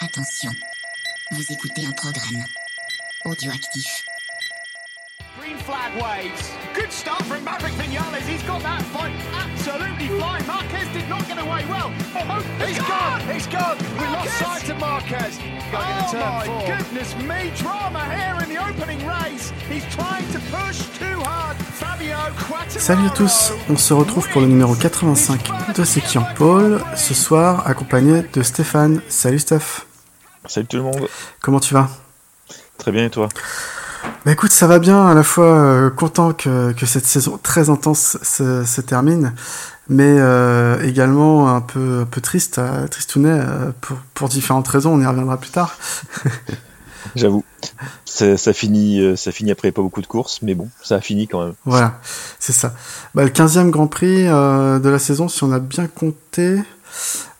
Attention, vous écoutez un programme audioactif. Green flag waves. Good start from Maverick Vinales. He's got that fight absolutely flying. Marquez did not get away well. Oh, He's gone. He's gone. We lost sight of Marquez. Oh my four. goodness me! Drama here in the opening race. He's trying to push too hard. Fabio Quattararo. Salut à tous, on se retrouve pour le numéro 85 de C'est qui en pôle, ce soir accompagné de Stéphane. Salut Steph, Salut tout le monde. comment tu vas? Très bien et toi? Bah écoute, ça va bien, à la fois euh, content que, que cette saison très intense se, se termine, mais euh, également un peu, un peu triste, euh, tristounet, euh, pour, pour différentes raisons, on y reviendra plus tard. J'avoue. Ça, ça finit, ça finit après pas beaucoup de courses, mais bon, ça a fini quand même. Voilà, c'est ça. Bah, le 15e Grand Prix de la saison, si on a bien compté,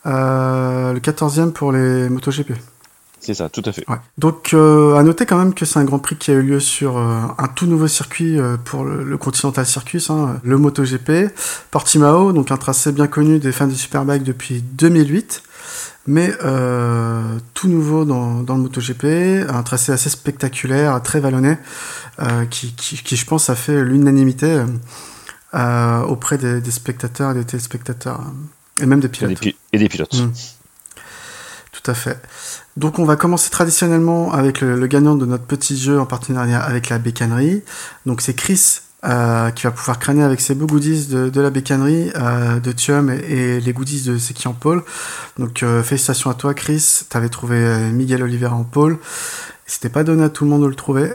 le 14e pour les MotoGP. C'est ça, tout à fait. Ouais. Donc, euh, à noter quand même que c'est un Grand Prix qui a eu lieu sur euh, un tout nouveau circuit euh, pour le, le Continental Circus, hein, le MotoGP, Portimao, donc un tracé bien connu des fans du Superbike depuis 2008, mais tout nouveau dans, dans le MotoGP, un tracé assez spectaculaire, très vallonné, qui, qui, qui, je pense, a fait l'unanimité auprès des, des spectateurs et des téléspectateurs, et même des Et pilotes. des, pi- et des pilotes. Mm. Tout à fait. Donc on va commencer traditionnellement avec le, le gagnant de notre petit jeu en partenariat avec la bécannerie. Donc c'est Chris euh, qui va pouvoir crâner avec ses beaux goodies de, de la bécannerie, euh, de Thium et, et les goodies de C'est qui en pôle. Donc euh, félicitations à toi Chris, t'avais trouvé Miguel Oliveira en pôle. C'était pas donné à tout le monde de le trouver.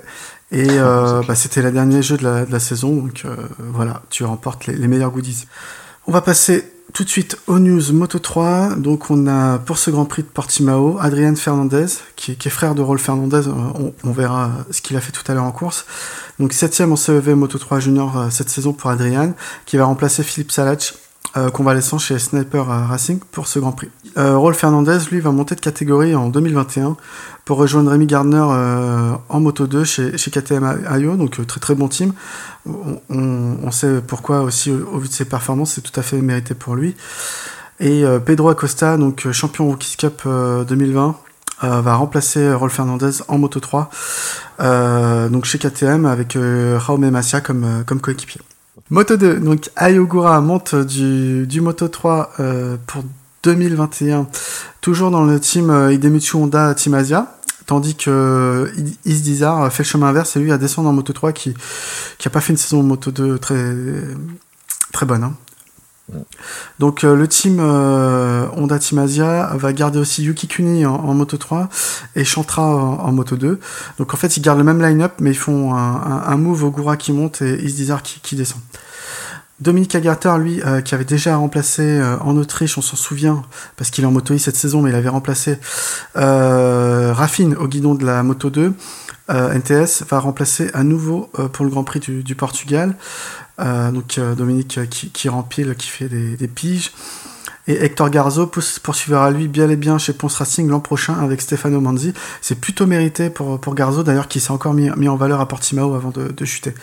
Et bah, c'était le dernier jeu de la, de la saison, donc voilà, tu remportes les, les meilleurs goodies. On va passer tout de suite aux news Moto 3. Donc on a pour ce Grand Prix de Portimao Adrien Fernandez, qui, est- frère de Rolf Fernandez. Euh, On, on verra ce qu'il a fait tout à l'heure en course. Donc septième en CEV Moto 3 Junior euh, cette saison pour Adrian, qui va remplacer Philippe Salach, euh, convalescent chez Sniper Racing pour ce Grand Prix. Euh, Rolf Fernandez, lui, va monter de catégorie en 2021 pour rejoindre Rémi Gardner euh, en Moto 2 chez, chez KTM IO, donc euh, très très bon team. On, on- sait pourquoi aussi au, vu de ses performances, c'est tout à fait mérité pour lui. Et euh, Pedro Acosta, donc euh, champion Rookies Cup euh, 2020, euh, va remplacer Rolf Fernandez en Moto 3, euh, donc chez KTM avec Jaume Macia comme, comme coéquipier. Moto 2, donc Ayogura monte du, Moto 3 euh, pour 2021, toujours dans le team euh, Idemitsu Honda Team Asia, tandis que Isdizar fait le chemin inverse et lui à descendre en Moto 3 qui qui a pas fait une saison Moto 2 très très bonne. hein. Donc euh, le team euh, Honda Team va garder aussi Yuki Kuni en, Moto 3 et Chantra en, Moto 2. Donc en fait ils gardent le même line-up mais ils font un, move Ogura qui monte et Isdizar qui, descend. Dominique Agarter, lui, euh, qui avait déjà remplacé en Autriche, on s'en souvient, parce qu'il est en Moto I cette saison, mais il avait remplacé Raffine au guidon de la Moto 2. Euh, NTS va remplacer à nouveau pour le Grand Prix du Portugal. Euh, donc euh, Dominique euh, qui, rempile, qui fait des, piges. Et Hector Garzo poursuivra lui bien et bien chez Ponce Racing l'an prochain avec Stefano Manzi. C'est plutôt mérité pour, Garzo, d'ailleurs, qui s'est encore mis, en valeur à Portimao avant de, chuter.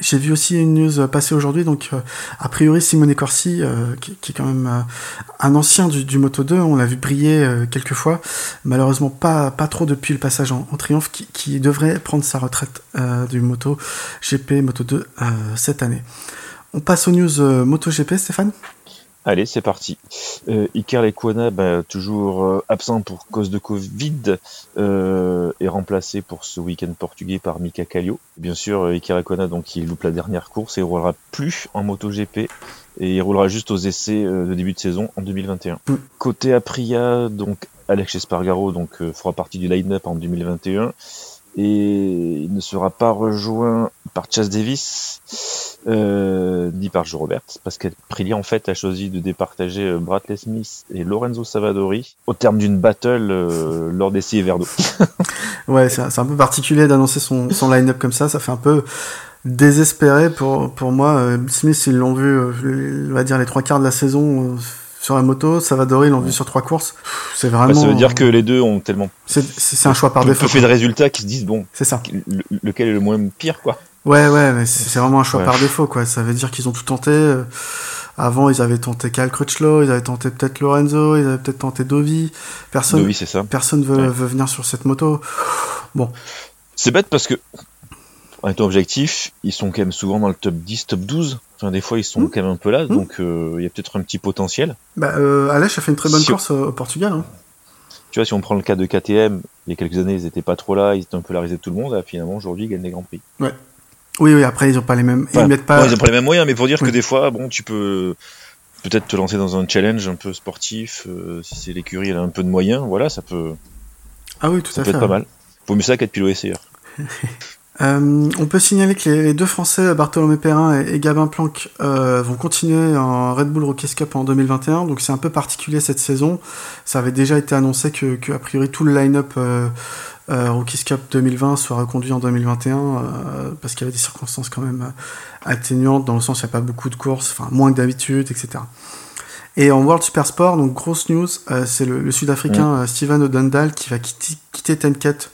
J'ai vu aussi une news passer aujourd'hui, donc euh, a priori Simone Corsi, euh, qui, est quand même euh, un ancien du, du Moto 2, on l'a vu briller euh, quelques fois, malheureusement pas, pas trop depuis le passage en, en triomphe, qui, devrait prendre sa retraite du Moto GP Moto 2 euh, cette année. On passe aux news Moto GP, Stéphane? Allez, c'est parti. Euh, Iker bah, toujours euh, absent pour cause de Covid, euh, est remplacé pour ce week-end portugais par Mika Kallio. Bien sûr, euh, Iker donc, il loupe la dernière course et il roulera plus en MotoGP et il roulera juste aux essais de début de saison en 2021. Mm. Côté Aprilia, donc Alex Espargaro donc, fera partie du line-up en 2021 et il ne sera pas rejoint par Chas Davis euh, ni par Joe Roberts parce qu'Aprilia en fait a choisi de départager euh, Bradley Smith et Lorenzo Savadori au terme d'une battle euh, lors des Verdo. Ouais, c'est un peu particulier d'annoncer son, son line-up comme ça, ça fait un peu désespéré pour, pour moi. Euh, Smith, ils l'ont vu, euh, on va dire, les trois quarts de la saison sur la moto. Savadori, ils l'ont vu sur trois courses. C'est Bah, vraiment. ça veut dire que les deux ont tellement C'est un choix par défaut. peu fait de résultats qu'ils se disent bon C'est ça. le- lequel est le moins pire quoi. Ouais, ouais, mais c'est vraiment un choix Ouais. par défaut, quoi. Ça veut dire qu'ils ont tout tenté. euh, Avant, ils avaient tenté Cal Crutchlow, ils avaient tenté peut-être Lorenzo, ils avaient peut-être tenté Dovi. Personne, Dovi, c'est ça. personne veut, Ouais. veut venir sur cette moto. Bon, C'est bête parce que, en étant objectif, ils sont quand même souvent dans le top 10, top 12. Enfin, des fois, ils sont Mmh. quand même un peu là, Mmh. donc euh, il y a peut-être un petit potentiel. bah, euh, Aleix a fait une très bonne Si- course au, au Portugal. Hein. Tu vois, si on prend le cas de KTM, il y a quelques années, ils étaient pas trop là, ils étaient un peu la risée de tout le monde, et finalement, aujourd'hui, ils gagnent des grands prix. Oui, oui, après, ils ont pas les mêmes. Enfin, ils mettent pas. bon, ils ont pas les mêmes moyens, mais pour dire Oui. que des fois, bon, tu peux peut-être te lancer dans un challenge un peu sportif, euh, si c'est l'écurie, elle a un peu de moyens, voilà, ça peut, Ah oui, tout ça à peut fait. être pas mal. Vaut mieux ça qu'être pilote essayeur. Euh, on peut signaler que les, les deux Français, Bartholomé Perrin et, et Gabin Planck, euh, vont continuer en Red Bull Rookies Cup en 2021. Donc c'est un peu particulier cette saison. Ça avait déjà été annoncé que, que a priori tout le line-up euh, euh, Rookies Cup 2020 soit reconduit en 2021 euh, parce qu'il y avait des circonstances quand même euh, atténuantes dans le sens où il n'y a pas beaucoup de courses, enfin moins que d'habitude, etc. Et en World Super Sport, donc grosse news, euh, c'est le, le Sud-Africain euh, Steven Odendal qui va quitter, quitter Tenket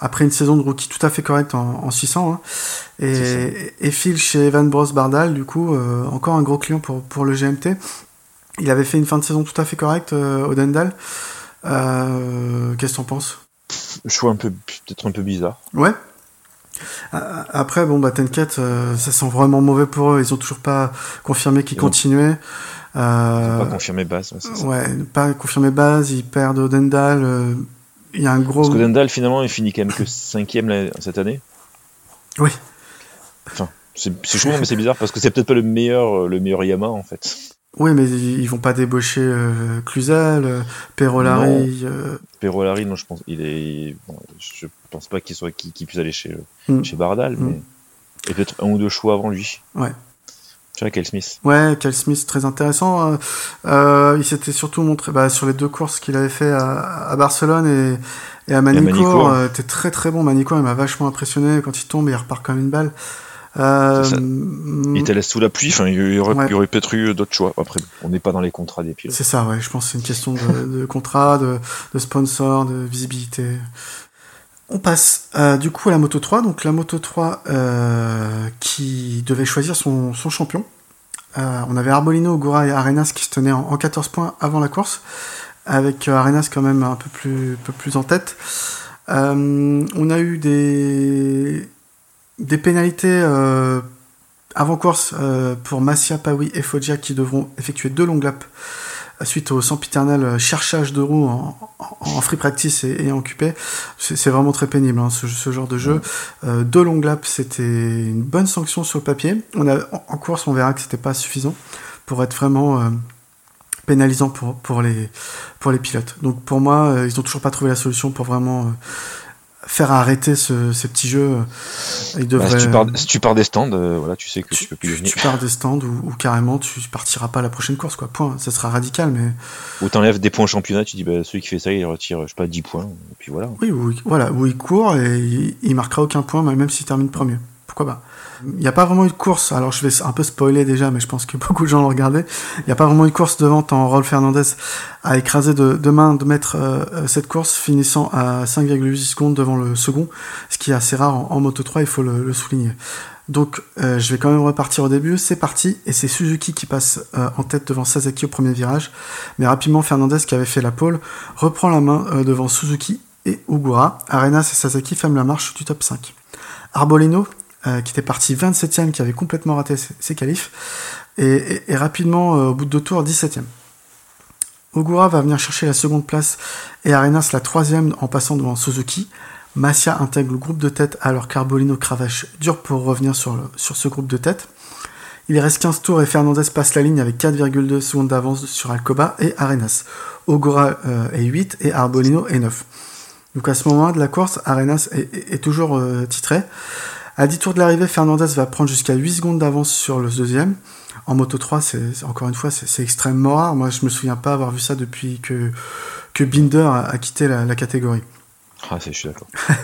après une saison de rookie tout à fait correcte en, en 600. hein. Et, et file chez Evan Bros Bardal, du coup, euh, encore un gros client pour, pour le GMT. Il avait fait une fin de saison tout à fait correcte, euh, Odendal. Euh, Qu'est-ce que t'en penses? Choix un peu, peut-être un peu bizarre. Ouais. Après, bon, bah, Tenket, euh, ça sent vraiment mauvais pour eux. Ils ont toujours pas confirmé qu'ils Ils ont- continuaient. Euh, Pas confirmé base. ouais, ça. ouais, pas confirmé base. Ils perdent Odendal. euh, Il y a un gros. Parce que Dendal, finalement, il finit quand même que cinquième là, cette année. Oui. Enfin, c'est chaud, mais c'est bizarre parce que c'est peut-être pas le meilleur, le meilleur Yamaha en fait. Oui, mais ils vont pas débaucher euh, Cluzel, euh, Perolari. euh, Perolari, non, je pense, il est, bon, je pense pas qu'il soit, qu'il qu'il puisse aller chez, Mm. chez Bardal, Mm. mais et peut-être un ou deux choix avant lui. Ouais. Tu vois, Kel Smith. Ouais, Smith, très intéressant. Euh, euh, il s'était surtout montré bah, sur les deux courses qu'il avait fait à, à Barcelone et, et à Manicourt. Manicourt. euh, T'es très très bon. Manicourt, il m'a vachement impressionné. Quand il tombe, il repart comme une balle. Euh, Il te laisse sous la pluie, enfin, il y aurait, Ouais. aurait peut-être eu d'autres choix. Après, on n'est pas dans les contrats des pilotes. C'est ça, ouais. Je pense que c'est une question de, de contrat, de, de sponsor, de visibilité. On passe euh, du coup à la Moto 3. Donc la Moto 3 euh, qui devait choisir son, son champion. On avait Arbolino, Ogura et Arenas qui se tenaient en, en 14 points avant la course, avec Arenas quand même un peu plus, peu plus en tête. On a eu des, des pénalités euh, avant course euh, pour Massia, Pawi et Foggia qui devront effectuer deux longues laps euh, suite au sempiternel cherchage de roues en, en- en free practice et, et en QP. C'est vraiment très pénible hein, ce, ce genre de jeu. Euh, deux longues laps, c'était une bonne sanction sur le papier. On a, en, en course, on verra que c'était pas suffisant pour être vraiment euh, pénalisant pour, pour, les, pour les pilotes. Donc pour moi, euh, ils n'ont toujours pas trouvé la solution pour vraiment faire arrêter ce, ces petits jeux. Ils Bah, devraient, si, tu pars, si tu pars des stands, euh, voilà, tu sais que tu, tu, peux plus tu- gagner. tu pars des stands ou, ou carrément tu partiras pas à la prochaine course quoi point ça sera radical mais Ou t'enlèves des points au championnat, tu dis, bah, celui qui fait ça, il retire, je sais pas, 10 points, et puis voilà. oui ou, voilà où il court et il, il marquera aucun point même s'il termine premier pourquoi pas? Il n'y a pas vraiment eu de course. Alors je vais un peu spoiler déjà mais je pense que beaucoup de gens l'ont regardé. Il n'y a pas vraiment eu de course devant tant Rolf Fernandez a écrasé de, main de mettre euh, cette course finissant à 5,8 secondes devant le second ce qui est assez rare en, Moto 3 il faut le, souligner. Donc euh, je vais quand même repartir au début, c'est parti, et c'est Suzuki qui passe euh, en tête devant Sasaki au premier virage, mais rapidement Fernandez qui avait fait la pole reprend la main devant Suzuki et Ogura, Arenas et Sasaki ferment la marche du top 5. Arbolino, euh, qui était parti 27ème, qui avait complètement raté ses, ses qualifs, et, rapidement euh, au bout de deux tours 17ème. Ogura va venir chercher la seconde place et Arenas la troisième en passant devant Suzuki. Massia intègre le groupe de tête alors qu'Arbolino cravache dur pour revenir sur, sur ce groupe de tête. Il reste 15 tours et Fernandez passe la ligne avec 4,2 secondes d'avance sur Alcoba et Arenas. Ogura euh, est 8 et Arbolino est 9. Donc à ce moment de la course, Arenas est, toujours titré. À 10 tours de l'arrivée, Fernandez va prendre jusqu'à 8 secondes d'avance sur le deuxième. En Moto 3, c'est c'est- encore une fois, c'est extrêmement rare. Moi, je me souviens pas avoir vu ça depuis que, Binder a, quitté la catégorie. Ah, c'est, je suis d'accord.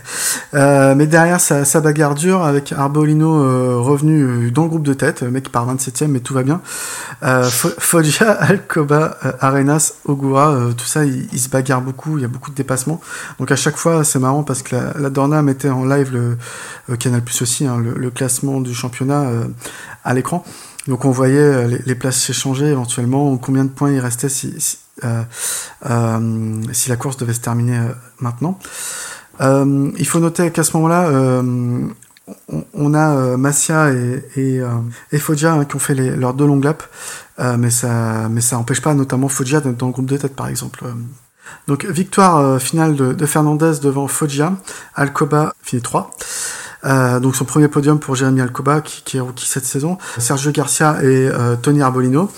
Euh, mais derrière, ça, ça bagarre dure avec Arbolino euh, revenu euh, dans le groupe de tête. Mec part 27ème, mais tout va bien. Euh, Fo- Foggia, Alcoba, euh, Arenas, Ogura, euh, tout ça, ils ils se bagarrent beaucoup. Il y a beaucoup de dépassements. Donc à chaque fois, c'est marrant parce que la, la Dorna mettait en live le Canal Plus aussi hein, le, le classement du championnat à l'écran. Donc on voyait les, les places s'échanger éventuellement, combien de points il restait si, si, si la course devait se terminer maintenant? il faut noter qu'à ce moment-là, on, a euh, Massia et, et, euh, Foggia hein, qui ont fait leurs deux longues laps, euh, mais ça mais ça empêche pas notamment Foggia d'être dans le groupe de tête par exemple. Donc victoire finale de, de, Fernandez devant Foggia, Alcoba finit 3. Donc son premier podium pour Jérémy Alcoba qui, est rookie cette saison. Sergio Garcia et Tony Arbolino.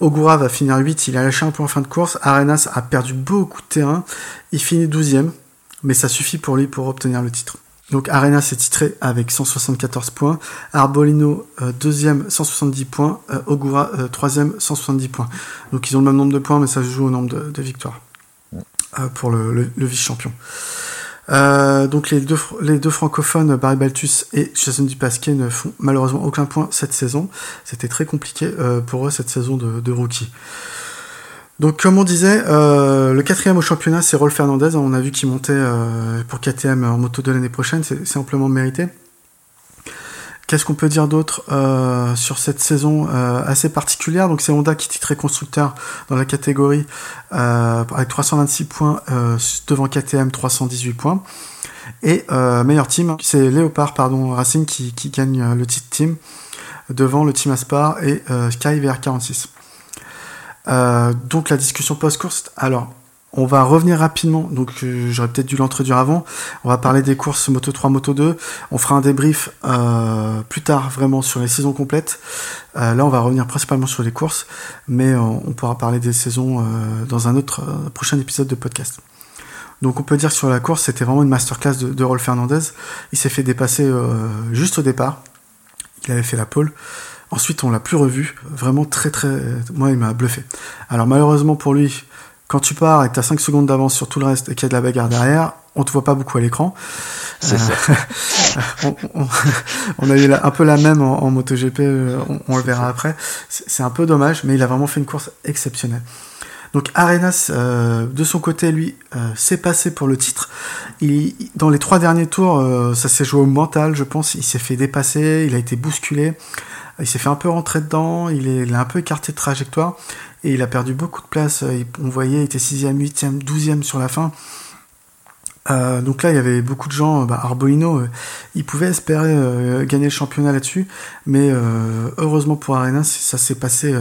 Ogura va finir 8, il a lâché un peu en fin de course. Arenas a perdu beaucoup de terrain, il finit 12ème, mais ça suffit pour lui pour obtenir le titre. Donc Arena s'est titré avec 174 points, Arbolino euh, deuxième 170 points, euh, Ogura euh, troisième 170 points. Donc ils ont le même nombre de points, mais ça se joue au nombre de, victoires pour le, vice-champion. Donc les deux, francophones, Barry Baltus et Jason Dupasquet, ne font malheureusement aucun point cette saison. C'était très compliqué pour eux cette saison de, de rookie. Donc comme on disait, euh, le quatrième au championnat, c'est Rolf Fernandez. On a vu qu'il montait euh, pour KTM en moto de l'année prochaine, c'est amplement mérité. Qu'est-ce qu'on peut dire d'autre euh, sur cette saison assez particulière? Donc c'est Honda qui titrait constructeur dans la catégorie avec 326 points devant KTM 318 points. Et meilleur team, c'est Léopard pardon Racing qui, qui, gagne le titre team devant le team Aspar et Sky VR46. Euh, donc la discussion post-course. Alors, on va revenir rapidement. Donc euh, j'aurais peut-être dû l'introduire avant. On va parler des courses Moto 3, Moto 2. On fera un débrief euh, plus tard vraiment sur les saisons complètes. là, on va revenir principalement sur les courses, mais on pourra parler des saisons dans un autre prochain épisode de podcast. Donc on peut dire que sur la course, c'était vraiment une masterclass de, de Rolf Fernandez. Il s'est fait dépasser juste au départ. Il avait fait la pole. Ensuite, on l'a plus revu. Vraiment très très. Moi, il m'a bluffé. Alors, malheureusement pour lui, quand tu pars et que tu as 5 secondes d'avance sur tout le reste et qu'il y a de la bagarre derrière, on te voit pas beaucoup à l'écran. Euh, on, a eu un peu la même en, MotoGP, euh, on, le verra après. C'est un peu dommage, mais il a vraiment fait une course exceptionnelle. Donc Arenas, euh, de son côté, lui, s'est passé pour le titre. Il, dans les trois derniers tours, ça s'est joué au mental, je pense. Il s'est fait dépasser, il a été bousculé. Il s'est fait un peu rentrer dedans, il, a un peu écarté de trajectoire et il a perdu beaucoup de place. On voyait, il était 6ème, 8ème, 12ème sur la fin. Euh, donc là, il y avait beaucoup de gens. Bah, Arbolino, euh, il pouvait espérer euh, gagner le championnat là-dessus, mais heureusement pour Arena, ça s'est passé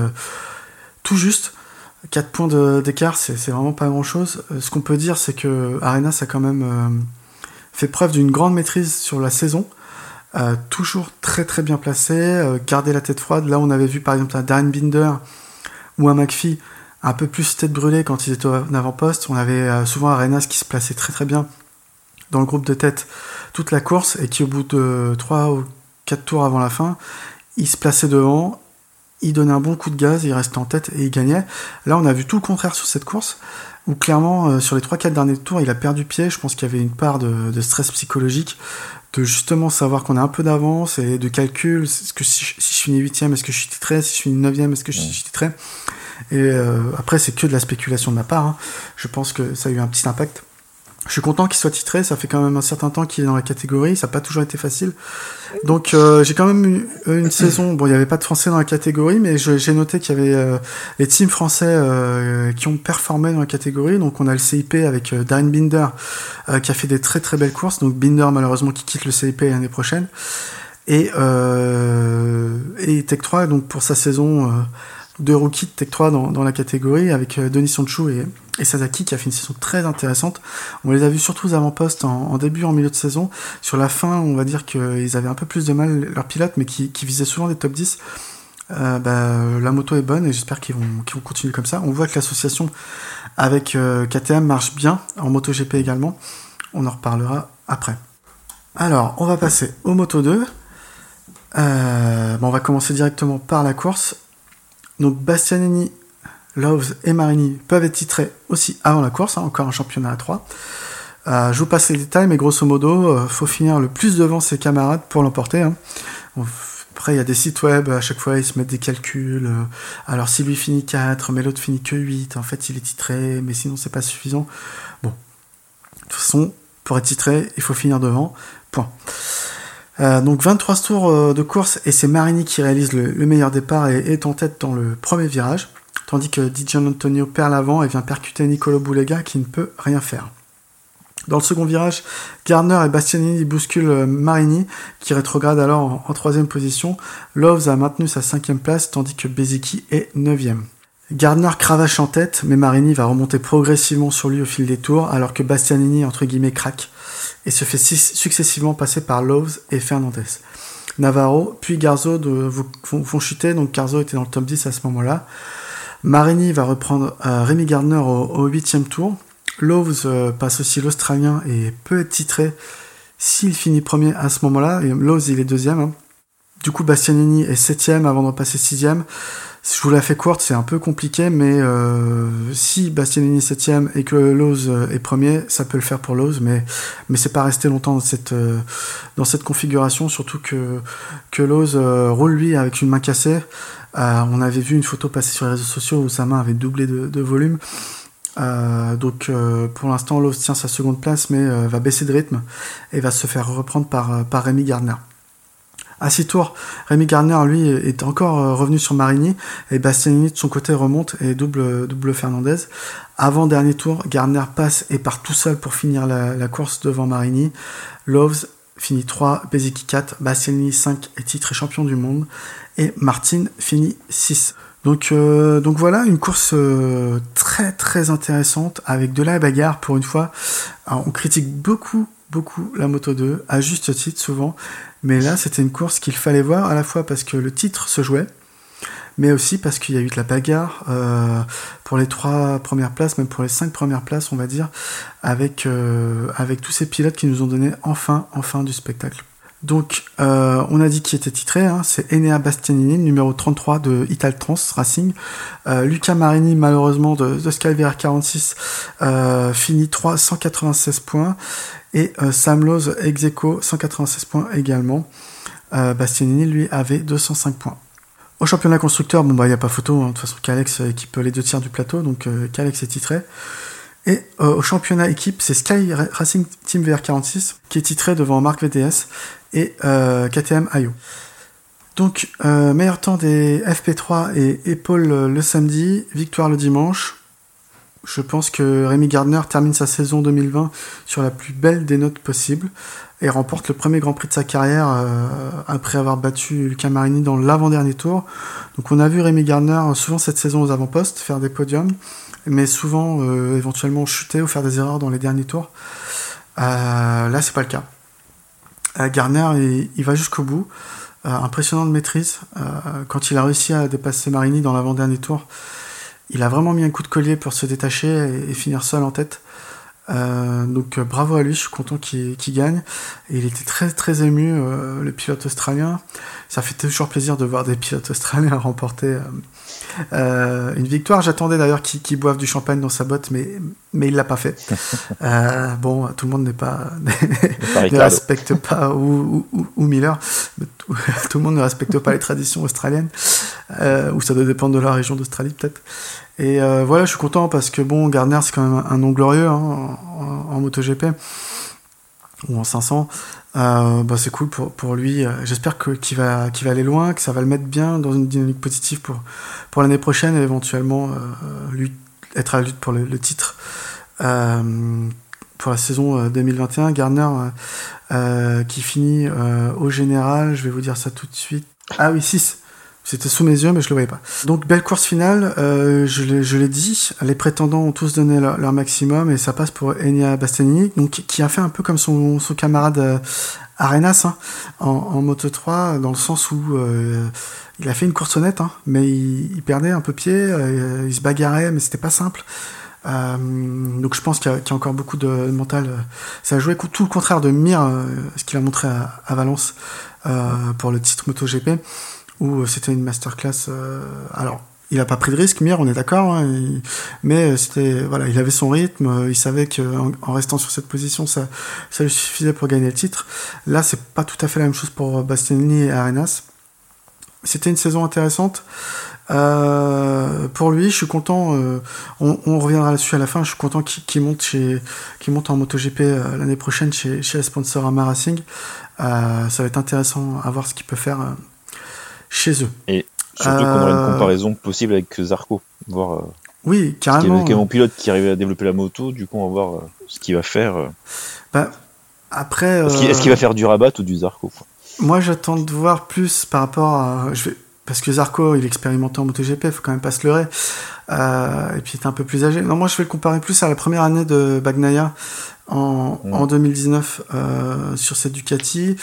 tout juste. 4 points d'écart, c'est vraiment pas grand-chose. ce qu'on peut dire, c'est que Arenas a quand même fait preuve d'une grande maîtrise sur la saison. Toujours très très bien placé, euh, garder la tête froide. Là, on avait vu par exemple un Darren Binder ou un McPhee un peu plus tête brûlée quand ils étaient en avant-poste. On avait euh, souvent Arenas qui se plaçait très très bien dans le groupe de tête toute la course et qui au bout de 3 ou 4 tours avant la fin, il se plaçait devant, il donnait un bon coup de gaz, il restait en tête et il gagnait. Là, on a vu tout le contraire sur cette course où clairement, sur les 3-4 derniers tours, il a perdu pied. Je pense qu'il y avait une part de, de stress psychologique de justement savoir qu'on a un peu d'avance et de calcul. Est-ce que si, je finis huitième, est-ce que je suis titré Si je finis neuvième, est-ce que je suis titré Et euh, après, c'est que de la spéculation de ma part. Hein. Je pense que ça a eu un petit impact. Je suis content qu'il soit titré, ça fait quand même un certain temps qu'il est dans la catégorie, ça n'a pas toujours été facile. Donc euh, j'ai quand même eu une saison, bon il n'y avait pas de français dans la catégorie, mais j'ai noté qu'il y avait euh, les teams français euh, qui ont performé dans la catégorie. Donc on a le CIP avec Darren Binder qui a fait des très très belles courses, donc Binder malheureusement qui quitte le CIP l'année prochaine. Et, et Tech 3 donc pour sa saison de rookie de Tech 3 dans, la catégorie avec Denis Sonchou et, et Sasaki qui a fait une saison très intéressante. On les a vus surtout aux avant-postes en, début, en milieu de saison. Sur la fin, on va dire qu'ils avaient un peu plus de mal, leurs pilotes, mais qui, visaient souvent des top 10. Euh, bah, la moto est bonne et j'espère qu'ils vont, continuer comme ça. On voit que l'association avec euh, KTM marche bien, en MotoGP également. On en reparlera après. Alors, on va passer au Moto 2. Euh, on va commencer directement par la course. Donc Bastianini Loves et Marini peuvent être titrés aussi avant la course, hein, encore un championnat à 3. Euh, je vous passe les détails, mais grosso modo, euh, faut finir le plus devant ses camarades pour l'emporter. Hein. Après, il y a des sites web, à chaque fois, ils se mettent des calculs. Euh, alors, si lui finit 4, mais l'autre finit que 8, en fait, il est titré, mais sinon, c'est pas suffisant. Bon. De toute façon, pour être titré, il faut finir devant. Point. Euh, donc 23 tours euh, de course et c'est Marini qui réalise le, le meilleur départ et est en tête dans le premier virage, tandis que Di Antonio perd l'avant et vient percuter Nicolo Boulega qui ne peut rien faire. Dans le second virage, Gardner et Bastianini bousculent euh, Marini, qui rétrograde alors en, en troisième position. Loves a maintenu sa cinquième place, tandis que Bezeki est neuvième. Gardner cravache en tête, mais Marini va remonter progressivement sur lui au fil des tours, alors que Bastianini, entre guillemets, craque, et se fait successivement passer par Loves et Fernandez. Navarro, puis Garzo de, chuter, donc Garzo était dans le top 10 à ce moment-là. Marini va reprendre euh, Rémi Gardner au huitième tour, Loves euh, passe aussi l'Australien et peut être titré s'il finit premier à ce moment-là. Et Loves, il est deuxième. Hein. Du coup, Bastianini est septième avant de passer sixième. Je vous la fais courte, c'est un peu compliqué, mais euh, si Bastianini est septième et que Lowe's euh, est premier, ça peut le faire pour Lowe's, mais mais c'est pas resté longtemps dans cette euh, dans cette configuration, surtout que que Lowe's roule lui avec une main cassée. on avait vu une photo passer sur les réseaux sociaux où sa main avait doublé de, de volume. Euh, donc euh, pour l'instant, Lowe's tient sa seconde place, mais euh, va baisser de rythme et va se faire reprendre par, par Rémi Gardner. À six tours, Rémi Gardner, lui, est encore revenu sur Marini et Bastianini de son côté remonte et double, double Fernandez. Avant dernier tour, Gardner passe et part tout seul pour finir la, course devant Marini. Loves finit 3, Beziki 4, Bastianini 5 et titre champion du monde et Martin finit 6. Donc, euh, donc voilà, une course euh, très très intéressante avec de la bagarre pour une fois. On critique beaucoup beaucoup la Moto 2, à juste titre souvent, mais là c'était une course qu'il fallait voir à la fois parce que le titre se jouait, mais aussi parce qu'il y a eu de la bagarre euh, pour les trois premières places, même pour les cinq premières places, on va dire, avec, euh, avec tous ces pilotes qui nous ont donné enfin, enfin du spectacle. Donc, euh, on a dit qui était titré, hein, c'est Enea Bastianini, numéro 33 de Italtrans Racing. Euh, Luca Marini, malheureusement, de, de Skyware 46, euh, finit 3, 196 points. Et euh, Sam Lowe, ex 196 points également. Euh, Bastianini, lui, avait 205 points. Au championnat constructeur, bon bah il n'y a pas photo, hein, de toute façon Calex équipe les deux tiers du plateau, donc euh, Calex est titré. Et euh, au championnat équipe, c'est Sky Racing Team VR46 qui est titré devant Marc VDS et euh, KTM Ayo. Donc, euh, meilleur temps des FP3 et épaule le samedi, victoire le dimanche. Je pense que Rémi Gardner termine sa saison 2020 sur la plus belle des notes possibles et remporte le premier Grand Prix de sa carrière euh, après avoir battu Lucas Marini dans l'avant-dernier tour. Donc on a vu Rémi Gardner souvent cette saison aux avant-postes faire des podiums, mais souvent euh, éventuellement chuter ou faire des erreurs dans les derniers tours. Euh, là c'est pas le cas. Gardner il, il va jusqu'au bout. Impressionnant de maîtrise. quand il a réussi à dépasser Marini dans l'avant-dernier tour, il a vraiment mis un coup de collier pour se détacher et, et finir seul en tête. Euh, donc euh, bravo à lui, je suis content qu'il qu gagne. Et il était très très ému, euh, le pilote australien. Ça fait toujours plaisir de voir des pilotes australiens remporter euh, une victoire. J'attendais d'ailleurs qu'il qu boive du champagne dans sa botte, mais mais il l'a pas fait. bon, tout le monde n'est pas ne respecte pas ou, ou, ou Miller. Tout, tout, le monde ne respecte pas les traditions australiennes, ou ça doit dépendre de la région d'Australie peut-être. Et euh, voilà, je suis content parce que bon, Gardner c'est quand même un nom glorieux hein, en, MotoGP ou en 500. Euh, bah, c'est cool pour, pour lui. J'espère qu'il va va aller loin, que ça va le mettre bien dans une dynamique positive pour pour l'année prochaine et éventuellement euh, lui être à la lutte pour le, le titre. Pour la saison 2021, Gardner qui finit au général, je vais vous dire ça tout de suite. Ah oui, 6. C'était sous mes yeux, mais je le voyais pas. Donc belle course finale, euh, je l'ai dit, les prétendants ont tous donné leur, maximum et ça passe pour Enya Bastianini, donc qui a fait un peu comme son, son camarade euh, Arenas hein, en, en, Moto 3, dans le sens où euh, il a fait une course honnête, hein, mais il, il, perdait un peu pied, euh, il se bagarrait, mais c'était pas simple. Euh, donc je pense qu'il y, qu y, a encore beaucoup de mental. Ça a joué tout le contraire de Mir, ce qu'il a montré à, à Valence pour le titre MotoGP où c'était une masterclass. Euh, alors, il a pas pris de risque, Mir, on est d'accord, hein, mais c'était voilà, il avait son rythme, il savait qu'en en restant sur cette position, ça, lui suffisait pour gagner le titre. Là, c'est pas tout à fait la même chose pour Bastianini et Arenas. C'était une saison intéressante Euh, pour lui, je suis content. euh, on, reviendra là-dessus à la fin. Je suis content qu'il monte chez, qu'il monte en MotoGP euh, l'année prochaine chez, chez Sponsorama Racing. Euh, ça va être intéressant à voir ce qu'il peut faire euh, chez eux. Et surtout qu'on aurait Euh, une comparaison possible avec Zarco. Voir, euh, Oui, carrément. est mon pilote qui arrive à développer la moto, du coup on va voir euh, ce qu'il va faire. euh. Bah, après, Est-ce qu'il euh, va faire du rabat ou du Zarco quoi? Moi, j'attends de voir plus par rapport à. Je vais... Parce que Zarco, il est expérimenté en MotoGP, faut quand même pas se leurrer. Euh, et puis, il est un peu plus âgé. Non, moi, je vais le comparer plus à la première année de Bagnaia en, Mm. en 2019 euh, sur cette Ducati.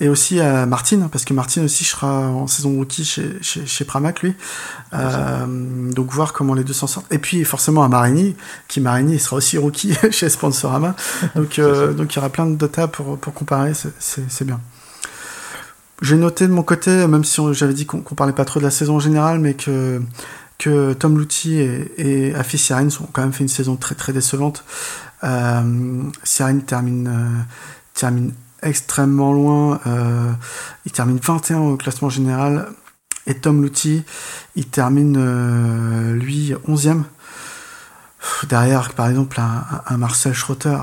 Et aussi à Martin, parce que Martin aussi sera en saison rookie chez, chez, chez Pramac, lui. Euh, donc, voir comment les deux s'en sortent. Et puis, forcément, à Marini, qui Marini, il sera aussi rookie chez Sponsorama. Donc, donc, il y aura plein de data pour, pour comparer, c'est- bien. J'ai noté de mon côté, même si j'avais dit qu'on qu'on parlait pas trop de la saison en général, mais que, que Tom Luthi et, et Afi ont quand même fait une saison très très décevante. Euh, termine, euh, termine extrêmement loin. euh, il termine 21 au classement général. Et Tom Luthi, il termine, euh, lui, 11e. Pff, Derrière, par exemple, un, Marcel Schroeter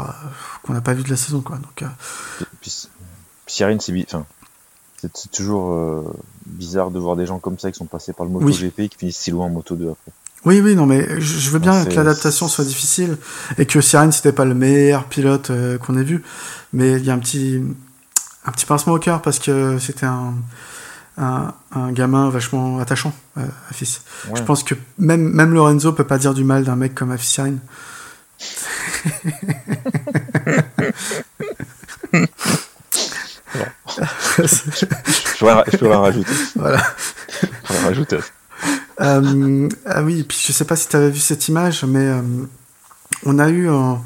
qu'on n'a pas vu de la saison. Quoi. Donc, Puis, c'est toujours bizarre de voir des gens comme ça qui sont passés par le MotoGP et qui finissent si loin en Moto 2 après. Oui, oui, non, mais je, veux bien C'est- que l'adaptation soit difficile et que Siren c'était pas le meilleur pilote euh, qu'on ait vu, mais il y a un petit, un petit pincement au cœur parce que c'était un, un, un gamin vachement attachant, euh, Afis. Ouais. Je pense que même, même Lorenzo peut pas dire du mal d'un mec comme Afis Siren. Je rien rajouter. voilà. Je rien rajouter. Euh, ah oui, et puis je sais pas si tu avais vu cette image, mais euh, on a eu en,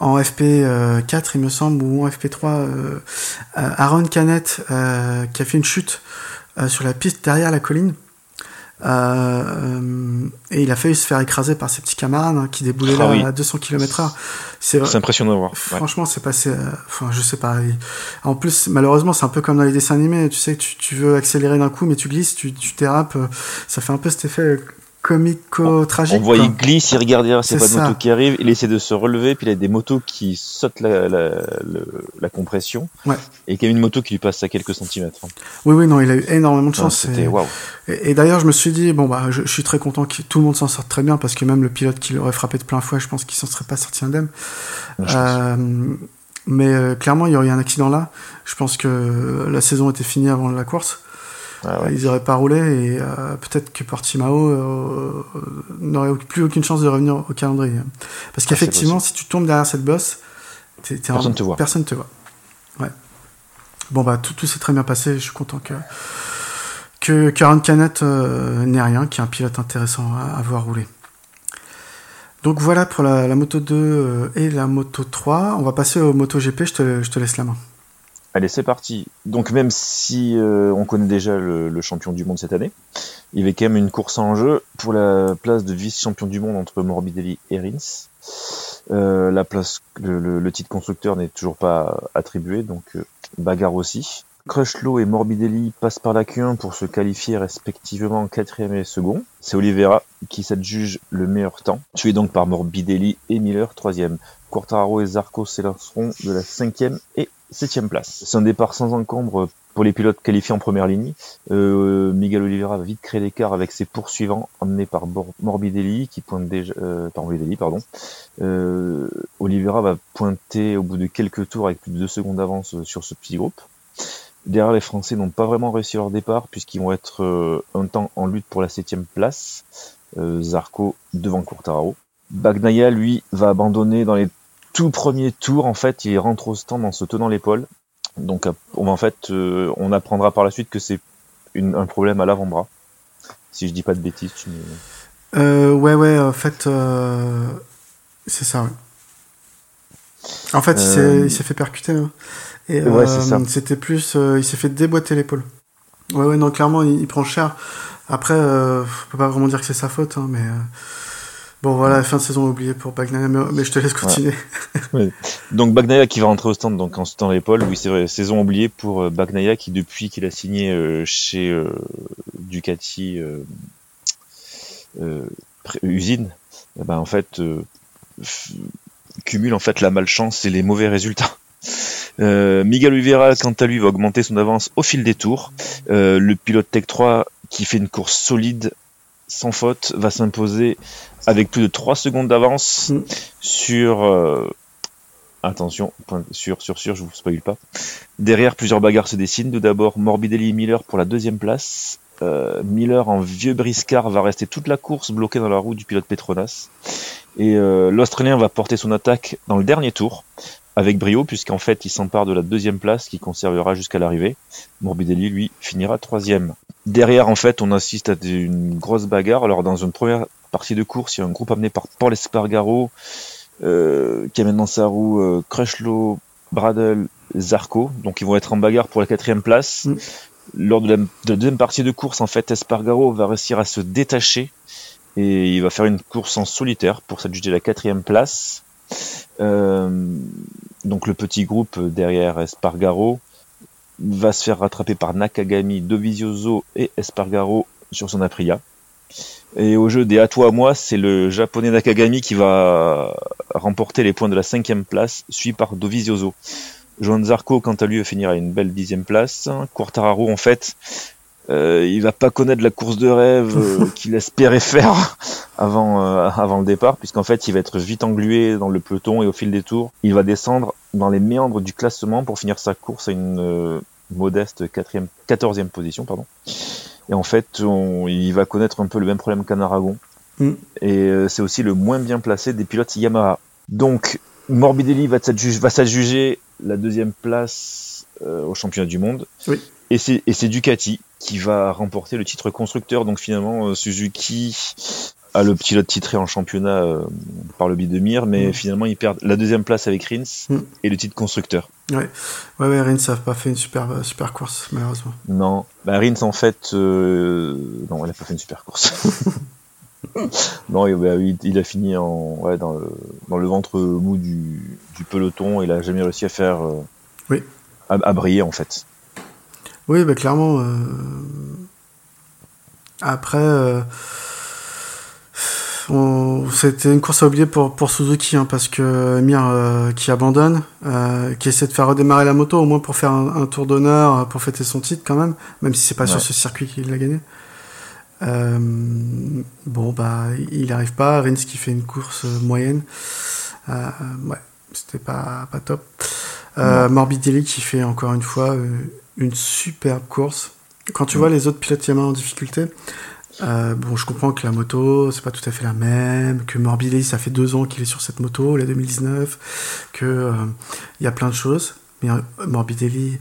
en FP4, il me semble, ou en FP3, euh, Aaron Canet qui a fait une chute sur la piste derrière la colline. Euh, et il a failli se faire écraser par ses petits camarades hein, qui déboulaient Ah là oui. à 200 km/h. C'est C'est impressionnant à voir. Ouais. Franchement, c'est passé. euh, Enfin, je sais pas. En plus, malheureusement, c'est un peu comme dans les dessins animés. Tu sais, tu, tu veux accélérer d'un coup, mais tu glisses, tu, tu dérapes. euh, Ça fait un peu cet effet comico-tragique. On voit, il glisse, il regarde derrière, c'est pas de moto qui arrive, il essaie de se relever, puis il a des motos qui sautent la, la, le- la compression, Ouais. et qu'il y a une moto qui lui passe à quelques centimètres. hein. Oui, oui, non, il a eu énormément de chance. C'était et et, et d'ailleurs, je me suis dit, bon, bah, je, je suis très content que tout le monde s'en sorte très bien, parce que même le pilote qui l'aurait frappé de plein fouet, je pense qu'il s'en serait pas sorti indemne. Euh, mais euh, clairement, il y aurait eu un accident là. Je pense que la saison était finie avant la course. Ah ouais. Ils n'auraient pas roulé et euh, peut-être que Portimao euh, euh, n'aurait plus aucune chance de revenir au calendrier. Parce qu'effectivement, si tu tombes derrière cette bosse, Personne un- te voit. Personne te voit. Ouais. Bon bah tout, tout s'est très bien passé. Je suis content que que Karen Canet euh, n'ait rien, qui est un pilote intéressant à, à voir rouler. Donc voilà pour la, la moto 2 euh, et la moto 3. On va passer au moto GP. Je te, je te laisse la main. Allez, c'est parti. Donc même si euh, on connaît déjà le, champion du monde cette année, il y avait quand même une course en jeu pour la place de vice-champion du monde entre Morbidelli et Rins. Euh, la place, le titre constructeur n'est toujours pas attribué, donc euh, bagarre aussi. Crutchlow et Morbidelli passent par la Q1 pour se qualifier respectivement quatrième et second. C'est Oliveira qui s'adjuge le meilleur temps, tué donc par Morbidelli et Miller troisième. Quartararo et Zarco s'élanceront de la cinquième et septième place. C'est un départ sans encombre pour les pilotes qualifiés en première ligne. Euh, Miguel Oliveira va vite créer l'écart avec ses poursuivants emmenés par Morbidelli qui pointe déjà euh, pardon. Euh, Oliveira va pointer au bout de quelques tours avec plus de deux secondes d'avance sur ce petit groupe. Derrière, les Français n'ont pas vraiment réussi leur départ puisqu'ils vont être euh, un temps en lutte pour la septième place. Euh, Zarco devant Quartararo. Bagnaia, lui, va abandonner dans les tout premiers tours. En fait, il rentre au stand en se tenant l'épaule. Donc, on, en fait, euh, on apprendra par la suite que c'est un problème à l'avant-bras. Si je dis pas de bêtises, tu me... Euh, ouais, ouais, en fait, euh, c'est ça. En fait, il s'est- Euh, il s'est fait percuter. hein. Et Ouais, euh, c'était plus, euh, il s'est fait déboîter l'épaule. Ouais, ouais, non, clairement, il, il prend cher. Après, euh, on peut pas vraiment dire que c'est sa faute, hein, mais euh, bon, voilà, fin de saison oubliée pour Bagnaia, mais, mais je te laisse continuer. Donc Bagnaia qui va rentrer au stand donc en se tenant l'épaule. Oui, c'est vrai, saison oubliée pour Bagnaia qui depuis qu'il a signé euh, chez Ducati, usine, eh ben, en fait, cumule en fait la malchance et les mauvais résultats. Miguel Oliveira, quant à lui, va augmenter son avance au fil des tours. le pilote Tech 3, qui fait une course solide, sans faute, va s'imposer avec plus de 3 secondes d'avance mm. sur Attention, sur, sur, sur, je vous spoil pas. Derrière, plusieurs bagarres se dessinent. Tout d'abord, Morbidelli et Miller pour la deuxième place. Euh, Miller en vieux briscard va rester toute la course bloqué dans la roue du pilote Petronas. Et euh, l'Australien va porter son attaque dans le dernier tour avec brio, puisqu'en fait il s'empare de la deuxième place qui conservera jusqu'à l'arrivée. Morbidelli, lui, finira troisième. Derrière, en fait, on assiste à une grosse bagarre. Alors, dans une première partie de course, il y a un groupe amené par Paul Espargaro, euh, qui amène dans sa roue euh, Bradle, Zarco. Donc ils vont être en bagarre pour la quatrième place. Mm. Lors de la, deuxième partie de course, en fait, Espargaro va réussir à se détacher et il va faire une course en solitaire pour s'adjuger la quatrième place. Euh, donc le petit groupe derrière Espargaro va se faire rattraper par Nakagami, Dovizioso et Espargaro sur son Aprilia. Et au jeu des à à moi, c'est le japonais Nakagami qui va remporter les points de la cinquième place, suivi par Dovizioso. Joan Zarco, quant à lui, va finir à une belle dixième place. Quartararo, en fait, euh, il va pas connaître la course de rêve euh, qu'il espérait faire avant, euh, avant le départ, puisqu'en fait, il va être vite englué dans le peloton et au fil des tours, il va descendre dans les méandres du classement pour finir sa course à une euh, modeste quatrième, quatorzième position, pardon. Et en fait, il va connaître un peu le même problème qu'un Aragon. Mm. Et euh, c'est aussi le moins bien placé des pilotes Yamaha. Donc, Morbidelli va s'adjuger la deuxième place euh, au championnat du monde. Oui. Et c'est Ducati qui va remporter le titre constructeur. Donc finalement, euh, Suzuki a le pilote titré en championnat par le biais de Mir, mais mm. finalement ils perdent la deuxième place avec Rins mm. et le titre constructeur. Ouais, ouais, ouais Rins n'a pas fait une super, super course, malheureusement. Non, bah, Rins, en fait, euh... non, il n'a pas fait une super course. non, il, bah, il, a fini en, ouais, dans, le, dans le ventre mou du, du peloton. Il a jamais réussi à faire. Euh... Oui. À, à, briller, en fait. Oui, bah, clairement. Euh... Après. Euh, c'était une course à oublier pour, pour Suzuki, hein, parce que Mir euh, qui abandonne, euh, qui essaie de faire redémarrer la moto, au moins pour faire un, tour d'honneur, euh, pour fêter son titre quand même, même si c'est pas sur ce circuit qu'il l'a gagné. bon, bah, il arrive pas. Rins qui fait une course moyenne. ouais, c'était pas, pas top. Morbidelli qui fait encore une fois une superbe course. Quand tu vois les autres pilotes Yamaha en difficulté, euh, bon, je comprends que la moto, c'est pas tout à fait la même, que Morbidelli, ça fait deux ans qu'il est sur cette moto, la 2019, que euh, il y a plein de choses. Mais euh, Morbidelli,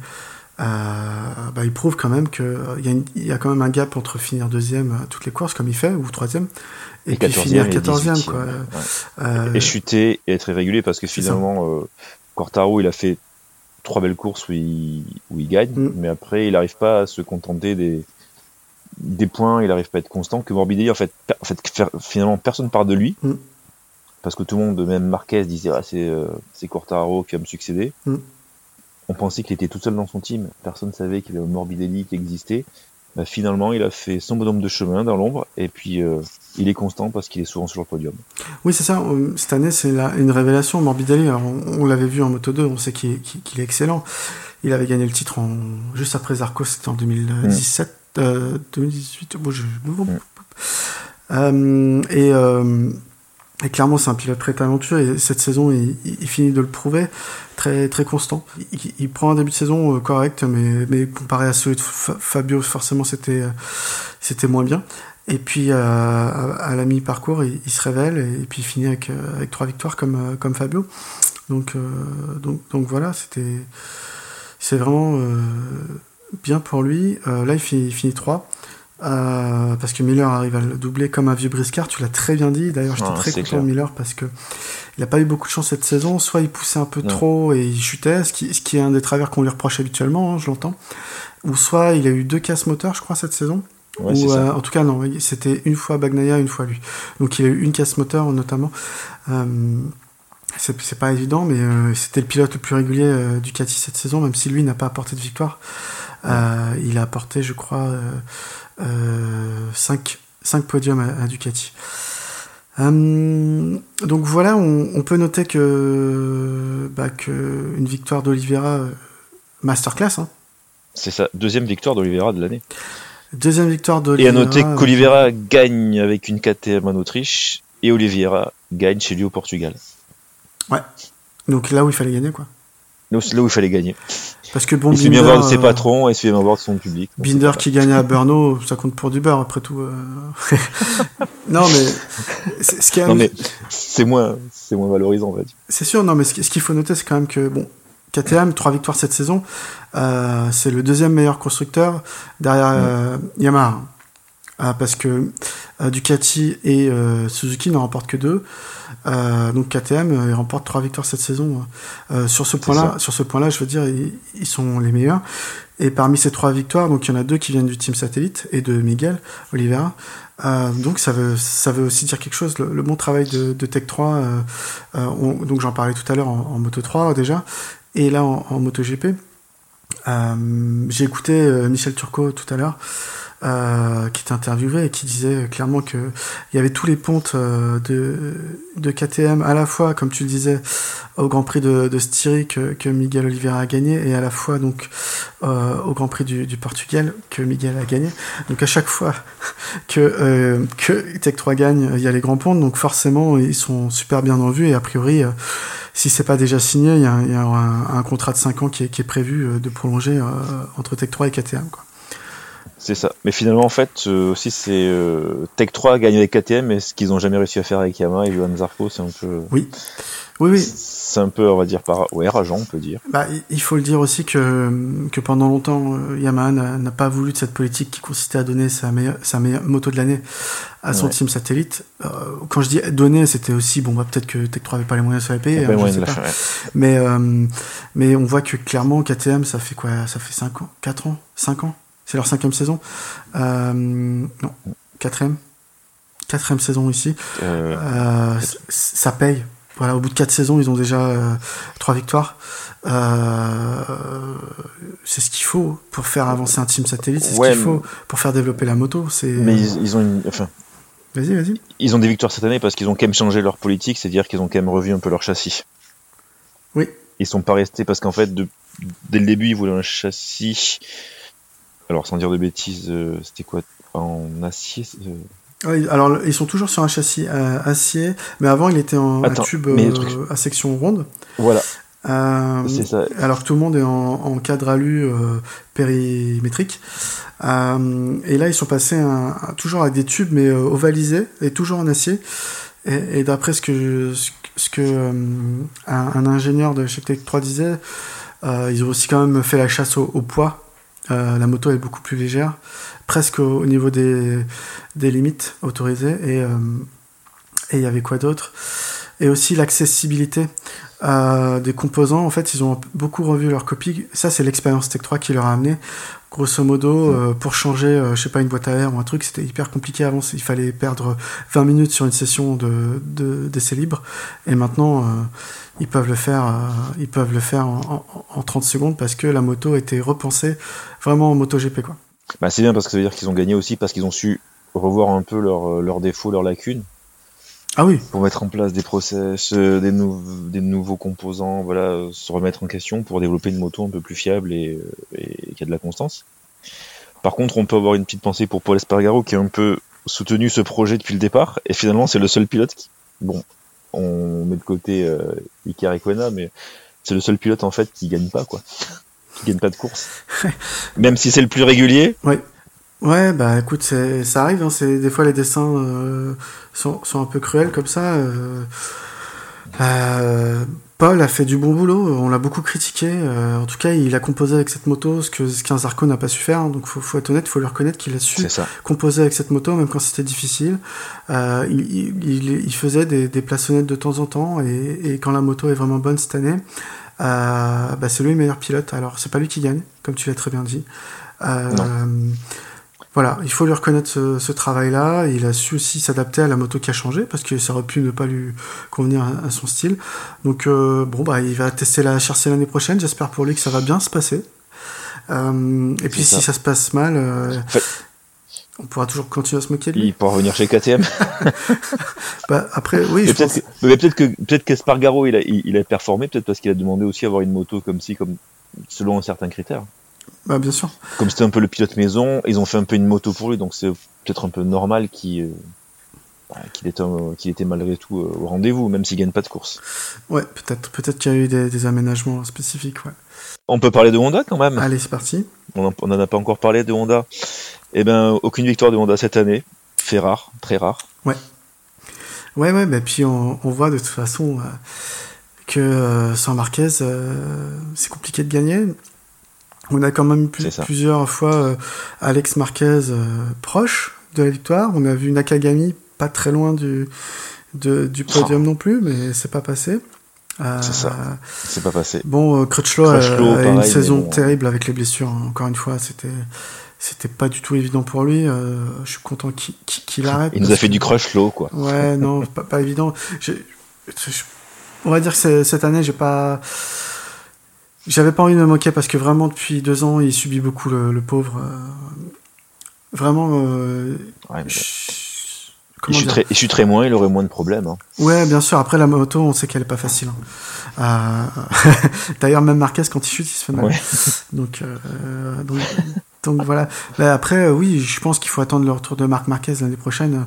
bah, il prouve quand même qu'il y, y, a quand même un gap entre finir deuxième à toutes les courses, comme il fait, ou troisième, et, et puis finir quatorzième. Quoi. Et chuter et être irrégulier, parce que finalement, Quartaro, il a fait trois belles courses où il, où il gagne, mm. mais après, il n'arrive pas à se contenter des des points, il arrive pas à être constant, que Morbidelli, en fait, en fait finalement, personne part de lui. Mm. Parce que tout le monde, même Marquez, disait ah, c'est euh, Quartaro qui va me succéder. Mm. On pensait qu'il était tout seul dans son team. Personne ne savait qu'il y avait Morbidelli qui existait. Bah, finalement, il a fait son bonhomme de chemin dans l'ombre. Et puis, euh, il est constant parce qu'il est souvent sur le podium. Oui, c'est ça. Euh, cette année, c'est une révélation. Morbidelli, on, l'avait vu en Moto 2, on sait qu'il est, excellent. Il avait gagné le titre en, juste après Zarco, c'était en 2017. 2018. Bon, je... euh, et, euh, et, clairement, c'est un pilote très talentueux et cette saison, il, finit de le prouver, très très constant. Il, prend un début de saison euh, correct, mais, mais comparé à celui de Fabio, forcément, c'était c'était moins bien. Et puis euh, à, la mi-parcours, il, se révèle et, puis il finit avec, euh, avec trois victoires comme, comme Fabio. Donc, donc, donc voilà, c'était c'est vraiment bien pour lui. Euh, là, il finit, 3. Euh, parce que Miller arrive à le doubler comme un vieux briscard, tu l'as très bien dit. D'ailleurs, j'étais très content de Miller parce que il n'a pas eu beaucoup de chance cette saison. Soit il poussait un peu trop et il chutait, ce qui, ce qui est un des travers qu'on lui reproche habituellement, hein, je l'entends. Ou soit il a eu deux casses moteurs, je crois, cette saison. ou, euh, en tout cas, non, c'était une fois Bagnaia, une fois lui. Donc il a eu une casse moteur notamment. Euh, c'est pas évident, mais euh, c'était le pilote le plus régulier du Ducati cette saison, même si lui n'a pas apporté de victoire. Euh, il a apporté, je crois, 5 5 podiums à, à Ducati. Hum, donc voilà, on, on, peut noter que, bah, que une victoire d'Oliveira masterclass. Hein. C'est ça, deuxième victoire d'Oliveira de l'année. Deuxième victoire d'Oliveira. Et à noter qu'Oliveira gagne avec une KTM en Autriche et Oliveira gagne chez lui au Portugal. Ouais. Donc là où il fallait gagner, quoi. Là où il fallait gagner. Parce que bon, il se fait bien voir de ses patrons et il se fait bien voir de son public. Binder qui gagnait à Brno, ça compte pour du beurre après tout. Euh... non mais ce qui non mais c'est moins c'est moins valorisant va dire. C'est sûr non mais ce qu'il faut noter c'est quand même que bon KTM trois victoires cette saison euh, c'est le deuxième meilleur constructeur derrière euh, Yamaha euh, parce que Ducati et Suzuki n'en remportent que deux. Euh, donc KTM euh, il remporte trois victoires cette saison. Euh, sur ce point-là, sur ce point-là, je veux dire, ils, ils, sont les meilleurs. Et parmi ces trois victoires, donc il y en a deux qui viennent du team satellite et de Miguel Oliveira. Euh, donc ça veut ça veut aussi dire quelque chose. Le, le bon travail de, de Tech 3. Euh, on, donc j'en parlais tout à l'heure en, en, Moto 3 déjà, et là en, en Moto GP. J'ai écouté Michel Turcot tout à l'heure. Euh, qui était interviewé et qui disait clairement que il y avait tous les pontes euh, de, de KTM à la fois, comme tu le disais, au Grand Prix de, Styrie que, que Miguel Oliveira a gagné et à la fois donc euh, au Grand Prix du, Portugal que Miguel a gagné. Donc à chaque fois que euh, que Tech 3 gagne, il y a les grands ponts, donc forcément ils sont super bien en vue et a priori euh, si c'est pas déjà signé, il y a, un, contrat de 5 ans qui est, prévu de prolonger entre Tech 3 et KTM. C'est ça. Mais finalement, en fait, euh, aussi, c'est euh, Tech 3 a gagné avec KTM, mais ce qu'ils n'ont jamais réussi à faire avec Yamaha et Johan Zarco, c'est un peu. Oui. Oui, oui. C'est un peu, on va dire, par... ouais, rageant, on peut dire. Bah, il faut le dire aussi que, que pendant longtemps, Yamaha n'a pas voulu de cette politique qui consistait à donner sa meilleure, sa meilleure moto de l'année à son ouais. team satellite. Euh, quand je dis donner, c'était aussi, bon, bah, peut-être que Tech 3 avait pas les moyens de se la payer. Hein, je sais pas. Ouais. Mais, euh, mais on voit que clairement, KTM, ça fait quoi? Ça fait 5 ans? 4 ans? 5 ans? C'est leur cinquième saison. Euh, non, quatrième. Quatrième saison ici. Euh... Euh, ça paye. Voilà, au bout de quatre saisons, ils ont déjà trois victoires. C'est ce qu'il faut pour faire avancer un team satellite. C'est ouais, ce qu'il faut pour faire développer la moto. C'est. Mais ils, ils, ont une. Enfin. Vas-y, vas-y. Ils ont des victoires cette année parce qu'ils ont quand même changé leur politique, c'est-à-dire qu'ils ont quand même revu un peu leur châssis. Oui. Ils sont pas restés parce qu'en fait, de, dès le début, ils voulaient un châssis alors sans dire de bêtises, euh, c'était quoi en acier euh... oui, Alors ils sont toujours sur un châssis euh, acier, mais avant il était en Attends, un tube euh, à section ronde. Voilà. ça. Alors que tout le monde est en, en cadre alu périmétrique. et là ils sont passés un, toujours avec des tubes mais ovalisés et toujours en acier. Et, et d'après ce que ce que un, un, ingénieur de chez Tech 3 disait, ils ont aussi quand même fait la chasse au, au poids euh, la moto est beaucoup plus légère, presque au, au niveau des, des, limites autorisées. Et euh, il y avait quoi d'autre? Et aussi l'accessibilité euh, des composants. En fait, ils ont beaucoup revu leur copie. Ça, c'est l'expérience Tech 3 qui leur a amené. Grosso modo, euh, pour changer, je sais pas, une boîte à air ou un truc, c'était hyper compliqué avant. Il fallait perdre 20 minutes sur une session de, de d'essai libre. Et maintenant, euh, ils peuvent le faire, ils peuvent le faire en, en, en, 30 secondes parce que la moto a été repensée vraiment en MotoGP, quoi. Bah, c'est bien parce que ça veut dire qu'ils ont gagné aussi parce qu'ils ont su revoir un peu leurs leurs défauts, leurs lacunes. Ah oui. Pour mettre en place des process, euh, des, nou des nouveaux composants, voilà, euh, se remettre en question pour développer une moto un peu plus fiable et, et qui a de la constance. Par contre, on peut avoir une petite pensée pour Paul Espargaro qui a un peu soutenu ce projet depuis le départ et finalement c'est le seul pilote qui, bon, on met de côté euh, Iker mais c'est le seul pilote en fait qui gagne pas quoi, qui gagne pas de course. Même si c'est le plus régulier. Ouais. Ouais, bah écoute, ça arrive, hein, c'est des fois les dessins euh, sont, sont, un peu cruels comme ça. Euh, euh, Paul a fait du bon boulot, on l'a beaucoup critiqué. Euh, en tout cas, il a composé avec cette moto ce que ce qu'un Zarco n'a pas su faire. Donc, faut, faut être honnête, faut lui reconnaître qu'il a su composer avec cette moto, même quand c'était difficile. Euh, il, il, il, faisait des, des plaçonnettes de temps en temps, et, et, quand la moto est vraiment bonne cette année, euh, bah, c'est lui le meilleur pilote. Alors, c'est pas lui qui gagne, comme tu l'as très bien dit. Voilà, il faut lui reconnaître ce, ce travail-là. Il a su aussi s'adapter à la moto qui a changé parce que ça aurait pu ne pas lui convenir à, à son style. Donc euh, bon bah il va tester la HRC l'année prochaine. J'espère pour lui que ça va bien se passer. Euh, et puis ça. si ça se passe mal, euh... on pourra toujours continuer à se moquer de lui. Il pourra revenir chez KTM. bah, après, oui, je peut-être pense... que, mais peut-être que peut-être qu'Espargaro il a il, il a performé peut-être parce qu'il a demandé aussi à avoir une moto comme si comme selon certains critères. Bah, bien sûr. Comme c'était un peu le pilote maison, ils ont fait un peu une moto pour lui, donc c'est peut-être un peu normal qu'il euh, qu'il était, qu'il était malgré tout euh, au rendez-vous, même s'il gagne pas de course. Ouais, peut-être peut-être qu'il y a eu des, des aménagements spécifiques. Ouais. On peut parler de Honda quand même. Allez, c'est parti. On n'en a pas encore parlé de Honda. Eh ben, aucune victoire de Honda cette année. Fait rare, très rare. Ouais. Ouais, ouais, mais puis on, on voit de toute façon euh, que euh, sans Marquez, euh, c'est compliqué de gagner. On a quand même plus, plusieurs fois euh, Alex Marquez euh, proche de la victoire. On a vu Nakagami pas très loin du, de, du podium oh. non plus, mais c'est pas passé. Euh, c'est ça, c'est pas passé. Bon, euh, Crutchlow, a, a une saison bon, terrible avec les blessures. Hein. Encore une fois, c'était c'était pas du tout évident pour lui. Euh, je suis content qu'il qu arrête. Il nous a fait du Crutchlow, quoi. Ouais, non, pas, pas évident. Je, je, on va dire que cette année, j'ai pas. J'avais pas envie de me moquer parce que vraiment depuis deux ans, il subit beaucoup le, le pauvre. vraiment. Ouais, je il chuterait, il chuterait, moins, il aurait moins de problèmes. Hein. Ouais, bien sûr. Après, la moto, on sait qu'elle est pas facile. Hein. Euh... D'ailleurs, même Marquez, quand il chute, il se fait mal. Ouais. Donc, euh... donc, donc, voilà. Mais après, oui, je pense qu'il faut attendre le retour de Marc Marquez l'année prochaine.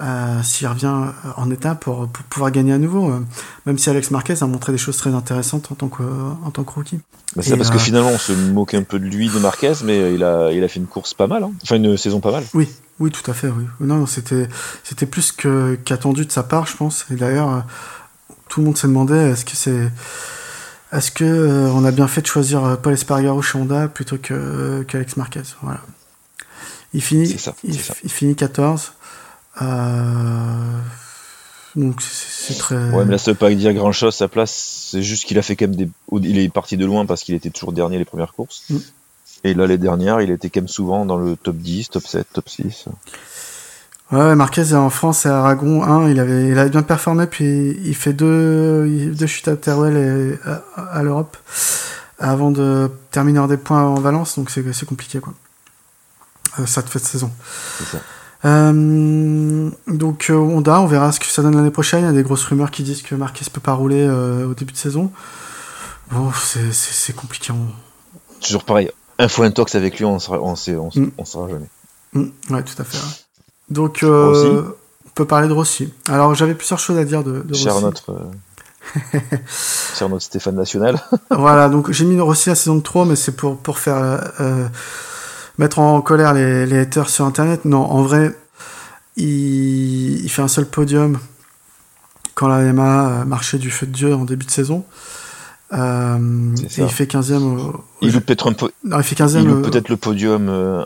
Euh, s'il revient en état pour, pour, pouvoir gagner à nouveau. Euh, même si Alex Marquez a montré des choses très intéressantes en tant que, en tant que rookie. Bah c'est parce euh... que finalement on se moque un peu de lui, de Marquez, mais il a, il a fait une course pas mal, hein. enfin une saison pas mal. Oui, oui, tout à fait. Oui. Non, c'était, c'était plus que, qu'attendu de sa part, je pense. Et d'ailleurs, tout le monde s'est demandé est-ce que c'est, est-ce que euh, on a bien fait de choisir Paul Espargaro chez Honda plutôt que qu'Alex Marquez? Voilà. Il finit, ça, il, ça. il, finit 14. Euh... Donc c'est très. Ouais, mais là ça veut pas dire grand chose. Sa place, c'est juste qu'il a fait quand même des. Il est parti de loin parce qu'il était toujours dernier les premières courses. Mm. Et là, les dernières, il était quand même souvent dans le top 10, top 7, top 6. Ouais, Marquez en France et Aragon 1, il avait, il avait bien performé, puis il fait deux, deux chutes à Teruel et à, à l'Europe avant de terminer en des points en Valence, donc c'est compliqué quoi. Euh, ça te fait de saison. C'est ça. Euh, donc euh, Honda, on verra ce que ça donne l'année prochaine. Il y a des grosses rumeurs qui disent que Marquez peut pas rouler euh, au début de saison. Bon, c'est compliqué. On... Toujours pareil. Info intox avec lui, on sera, on sait, on, mm. on sera jamais. Mm. Ouais, tout à fait. Ouais. Donc, euh, on peut parler de Rossi. Alors, j'avais plusieurs choses à dire de, de Cher Rossi. Notre, Cher notre Stéphane National. voilà, donc j'ai mis Rossi à saison de 3, mais c'est pour, pour faire mettre en colère les, les haters sur internet. Non, en vrai, il, il fait un seul podium quand la Yamaha marchait du feu de Dieu en début de saison. Euh, et il fait 15e au, au il loupe peut-être un peu. Non, il fait 15e il loupe peut-être le podium euh,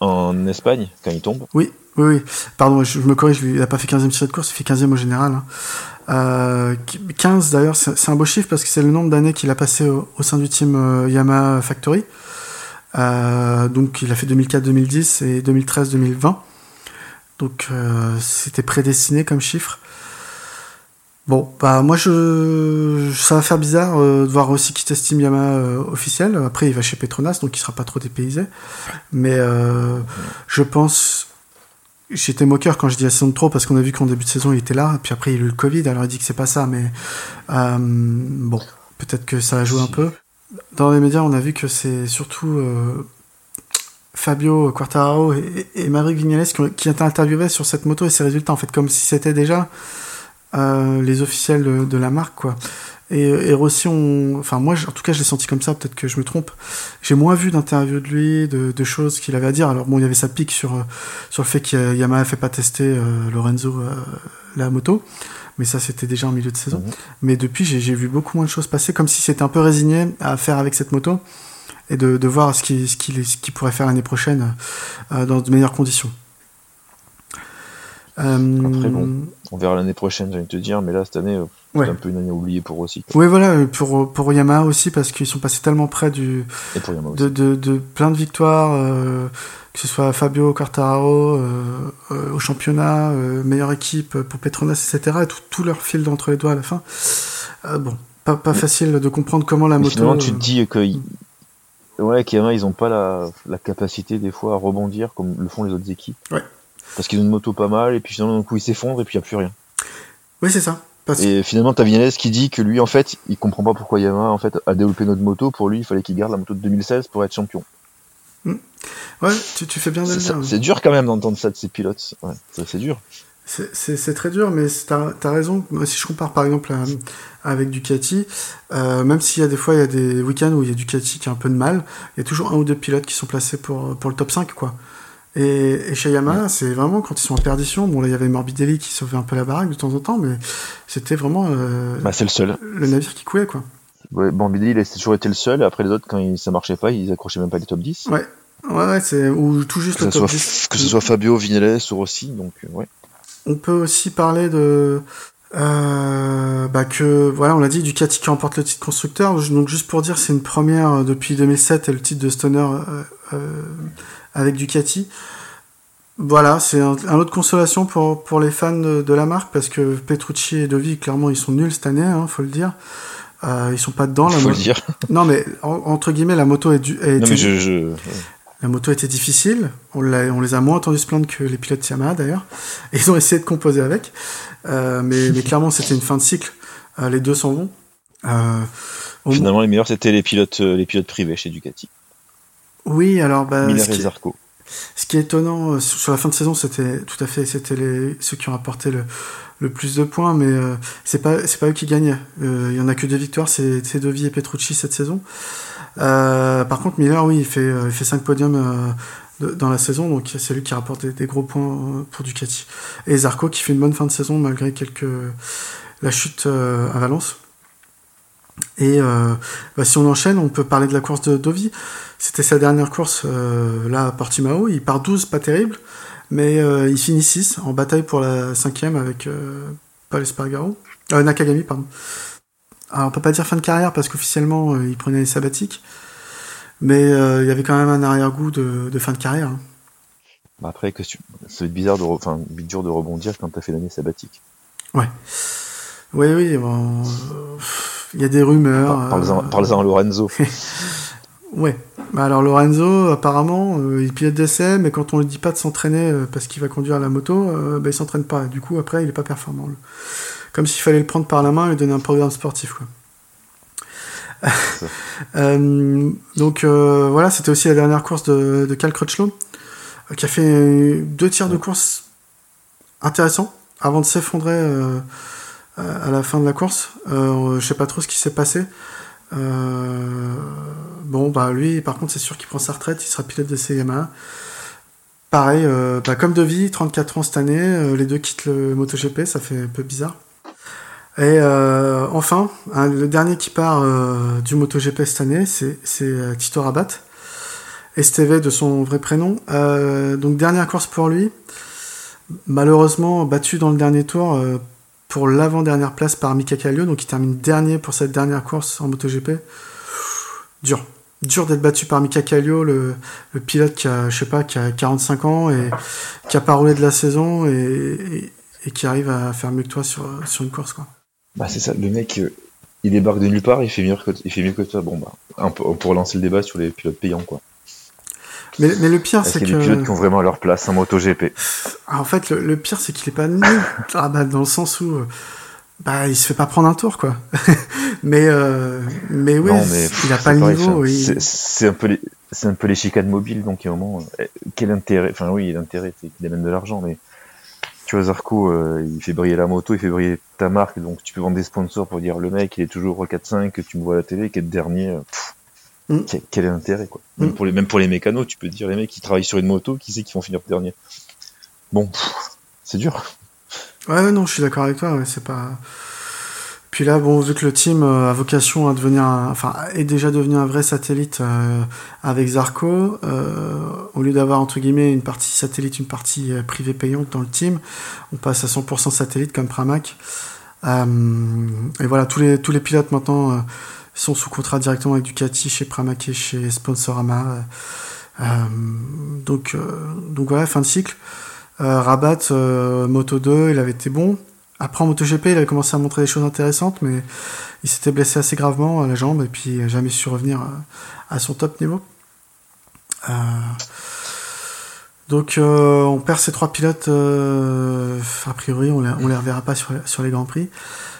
en Espagne quand il tombe. Oui, oui, oui. Pardon, je, je me corrige, il n'a pas fait 15e tiré de course, il fait 15e au général. Hein. Euh, 15 d'ailleurs, c'est un beau chiffre parce que c'est le nombre d'années qu'il a passé au, au, sein du team euh, Yamaha Factory. Euh, donc il a fait 2004-2010 et 2013-2020. Donc euh, c'était prédestiné comme chiffre. Bon, bah moi je, ça va faire bizarre euh, de voir aussi quitter Steam Yamaha euh, officiel. Après il va chez Petronas, donc il sera pas trop dépaysé. Mais euh, je pense, j'étais moqueur quand je dis la saison de trop parce qu'on a vu qu'en début de saison il était là, puis après il a eu le Covid, alors il dit que c'est pas ça, mais euh, bon, peut-être que ça a joué un peu. Dans les médias, on a vu que c'est surtout euh, Fabio Quartararo et, et Maverick Vignales qui, ont, qui interviewés sur cette moto et ses résultats, en fait, comme si c'était déjà euh, les officiels de, la marque, quoi. Et, et Rossi, on... enfin moi, en tout cas, je l'ai senti comme ça. Peut-être que je me trompe. J'ai moins vu d'interviews de lui, de, choses qu'il avait à dire. Alors bon, il y avait sa pique sur sur le fait que Yamaha fait pas tester euh, Lorenzo euh, la moto, mais ça c'était déjà en milieu de saison. Mhm. Mmh. Mais depuis, j'ai vu beaucoup moins de choses passer, comme si c'était un peu résigné à faire avec cette moto et de, de voir ce qu'il ce qu qu pourrait faire l'année prochaine euh, dans de meilleures conditions. Euh... Après, bon, on verra l'année prochaine, j'ai envie de te dire, mais là, cette année, c'est ouais. un peu une année oubliée pour aussi. Quoi. Oui, voilà, pour, pour Yamaha aussi, parce qu'ils sont passés tellement près du, de, de, de, plein de victoires, euh, que ce soit Fabio Quartararo euh, euh, au championnat, meilleure équipe pour Petronas, etc., et tout, tout leur fil entre les doigts à la fin. Bon, pas, pas facile de comprendre comment la mais moto. Finalement, tu te dis que Ouais, Kiyama, ils ont pas la, la capacité des fois à rebondir comme le font les autres équipes. Ouais. Parce qu'ils ont une moto pas mal, et puis finalement, d'un coup, ils s'effondrent, et puis il n'y a plus rien. Oui, c'est ça. Parce... Et finalement, t'as Vignales qui dit que lui, en fait, il comprend pas pourquoi Yamaha en fait, a développé notre moto. Pour lui, il fallait qu'il garde la moto de 2016 pour être champion. Ouais, tu, tu fais bien de le C'est dire. c'est dur quand même d'entendre ça de ces pilotes. Ouais, c'est dur. C'est- très dur, mais t'as as raison. Moi, si je compare par exemple à- avec Ducati, euh, même s'il y a des fois il y a des week-ends où il y a Ducati qui a un peu de mal, il y a toujours un ou deux pilotes qui sont placés pour, pour le top 5, quoi. Et, et chez Yamaha, c'est vraiment quand ils sont en perdition. Bon, là, il y avait Morbidelli qui sauvait un peu la baraque de temps en temps, mais c'était vraiment euh, Bah, c'est le seul. le navire qui coulait, quoi. Ouais, Morbidelli, il a toujours été le seul. Après, les autres, quand il, ça marchait pas, ils accrochaient même pas les top 10. Ouais, ouais, ouais, c'est ou tout juste Que le ce, top soit, 10. que ce soit Fabio, Vinales ou Rossi. Donc, euh, ouais. On peut aussi parler de euh, bah que voilà, on l'a dit, Ducati qui remporte le titre constructeur. Donc juste pour dire, c'est une première depuis 2007 et le titre de Stoner euh, avec Ducati. Voilà, c'est un, un autre consolation pour pour les fans de, de la marque parce que Petrucci et Dovi clairement ils sont nuls cette année, hein, faut le dire. Euh, ils sont pas dedans. la faut le dire. Non mais en- entre guillemets, la moto est, du, est Non, mais je, je... la moto était difficile. On, les a moins entendus se plaindre que les pilotes Yamaha d'ailleurs. Ils ont essayé de composer avec. Euh, mais, mais clairement, c'était une fin de cycle. Euh, les deux s'en vont. Euh, Finalement, les meilleurs, c'était les pilotes, les pilotes privés chez Ducati. Oui, alors bah, Miller ce, et qui, Zarco. ce qui est étonnant euh, sur la fin de saison, c'était tout à fait, c'était les ceux qui ont apporté le, le plus de points, mais euh, c'est pas c'est pas eux qui gagnaient. Euh, Il y en a que deux victoires, c'est Dovi et Petrucci cette saison. Euh, par contre, Miller, oui, il fait il fait cinq podiums euh, de- dans la saison, donc c'est lui qui rapporte des, des gros points pour Ducati. Et Zarco qui fait une bonne fin de saison malgré quelques la chute à Valence. Et euh, bah, si on enchaîne, on peut parler de la course de Dovi. C'était sa dernière course euh, là à Portimao. Il part 12, pas terrible, mais euh, il finit 6 en bataille pour la cinquième avec Paul Espargaro. Euh, Nakagami, pardon. Alors on peut pas dire fin de carrière parce qu'officiellement il prenait les sabbatiques, mais il y avait quand même un arrière-goût de, de fin de carrière. hein. Bah, après, tu... c'est bizarre de, enfin, dur de rebondir quand t'as fait l'année sabbatique. Oui, oui, bon, euh, il y a des rumeurs. Par- Parle-en euh, Lorenzo. Ouais. Bah alors Lorenzo, apparemment, euh, il pilote d'essai, mais quand on lui dit pas de s'entraîner euh, parce qu'il va conduire la moto, bah, il s'entraîne pas. Du coup, après, il est pas performant. Comme s'il fallait le prendre par la main et lui donner un programme sportif. Quoi. Donc voilà, c'était aussi la dernière course de, de Cal Crutchlow, qui a fait deux tiers de course intéressants avant de s'effondrer à la fin de la course. Euh, je sais pas trop ce qui s'est passé. Euh, bon, bah lui, par contre, c'est sûr qu'il prend sa retraite, il sera pilote de Yamaha. Pareil, euh, bah, comme Devi, 34 ans cette année, les deux quittent le MotoGP, ça fait un peu bizarre. Et enfin, hein, le dernier qui part du MotoGP cette année, c'est Tito Rabat, Esteve de son vrai prénom. Donc dernière course pour lui, malheureusement battu dans le dernier tour pour l'avant-dernière place par Mika Kallio, donc il termine dernier pour cette dernière course en MotoGP. Dur. Dur d'être battu par Mika Kallio, le, pilote qui a, je sais pas, qui a 45 ans et qui a pas roulé de la saison et, qui arrive à faire mieux que toi sur, une course, quoi. Bah, c'est ça, le mec, euh, il débarque de nulle part, il fait mieux que, il fait mieux que toi. Bon, bah, pour lancer le débat sur les pilotes payants, quoi. Mais, mais le pire, Est-ce c'est a que. pilotes qui ont vraiment leur place en MotoGP Ah, en fait, le, le pire, c'est qu'il est pas nul. Ah, bah, dans le sens où. euh, Bah, il se fait pas prendre un tour, quoi. mais, euh, mais oui, il a pas le pareil, niveau. c'est- un peu les, c'est un peu les chicanes mobiles, donc à un moment, euh, quel intérêt Enfin oui, l'intérêt c'est qu'il amène de l'argent, mais tu vois Zarco, euh, il fait briller la moto, il fait briller ta marque, donc tu peux vendre des sponsors pour dire le mec il est toujours 4-5, que tu me vois à la télé, qui est le dernier. pff, Mm. quel, quel est l'intérêt quoi même Mm. pour les même pour les mécanos, tu peux dire les mecs qui travaillent sur une moto, qui c'est qui vont finir dernier? Bon, c'est dur. Ouais, ouais, non, je suis d'accord avec toi. Ouais, c'est pas. Puis là, bon, vu que le team euh, a vocation à devenir, un- enfin, est déjà devenu un vrai satellite euh, avec Zarco, euh, au lieu d'avoir entre guillemets une partie satellite, une partie euh, privée payante dans le team, on passe à 100% satellite comme Pramac. Et voilà, tous les tous les pilotes maintenant euh, sont sous contrat directement avec Ducati, chez Pramac chez Sponsorama. Euh, donc euh, donc voilà, fin de cycle. Euh, Rabat, euh, Moto 2, il avait été bon. Après, en MotoGP, il avait commencé à montrer des choses intéressantes, mais il s'était blessé assez gravement à la jambe et puis il n'a jamais su revenir à, son top niveau. Euh, donc, euh, on perd ces trois pilotes. Euh, a priori, on les, on les reverra pas sur, sur les grands prix.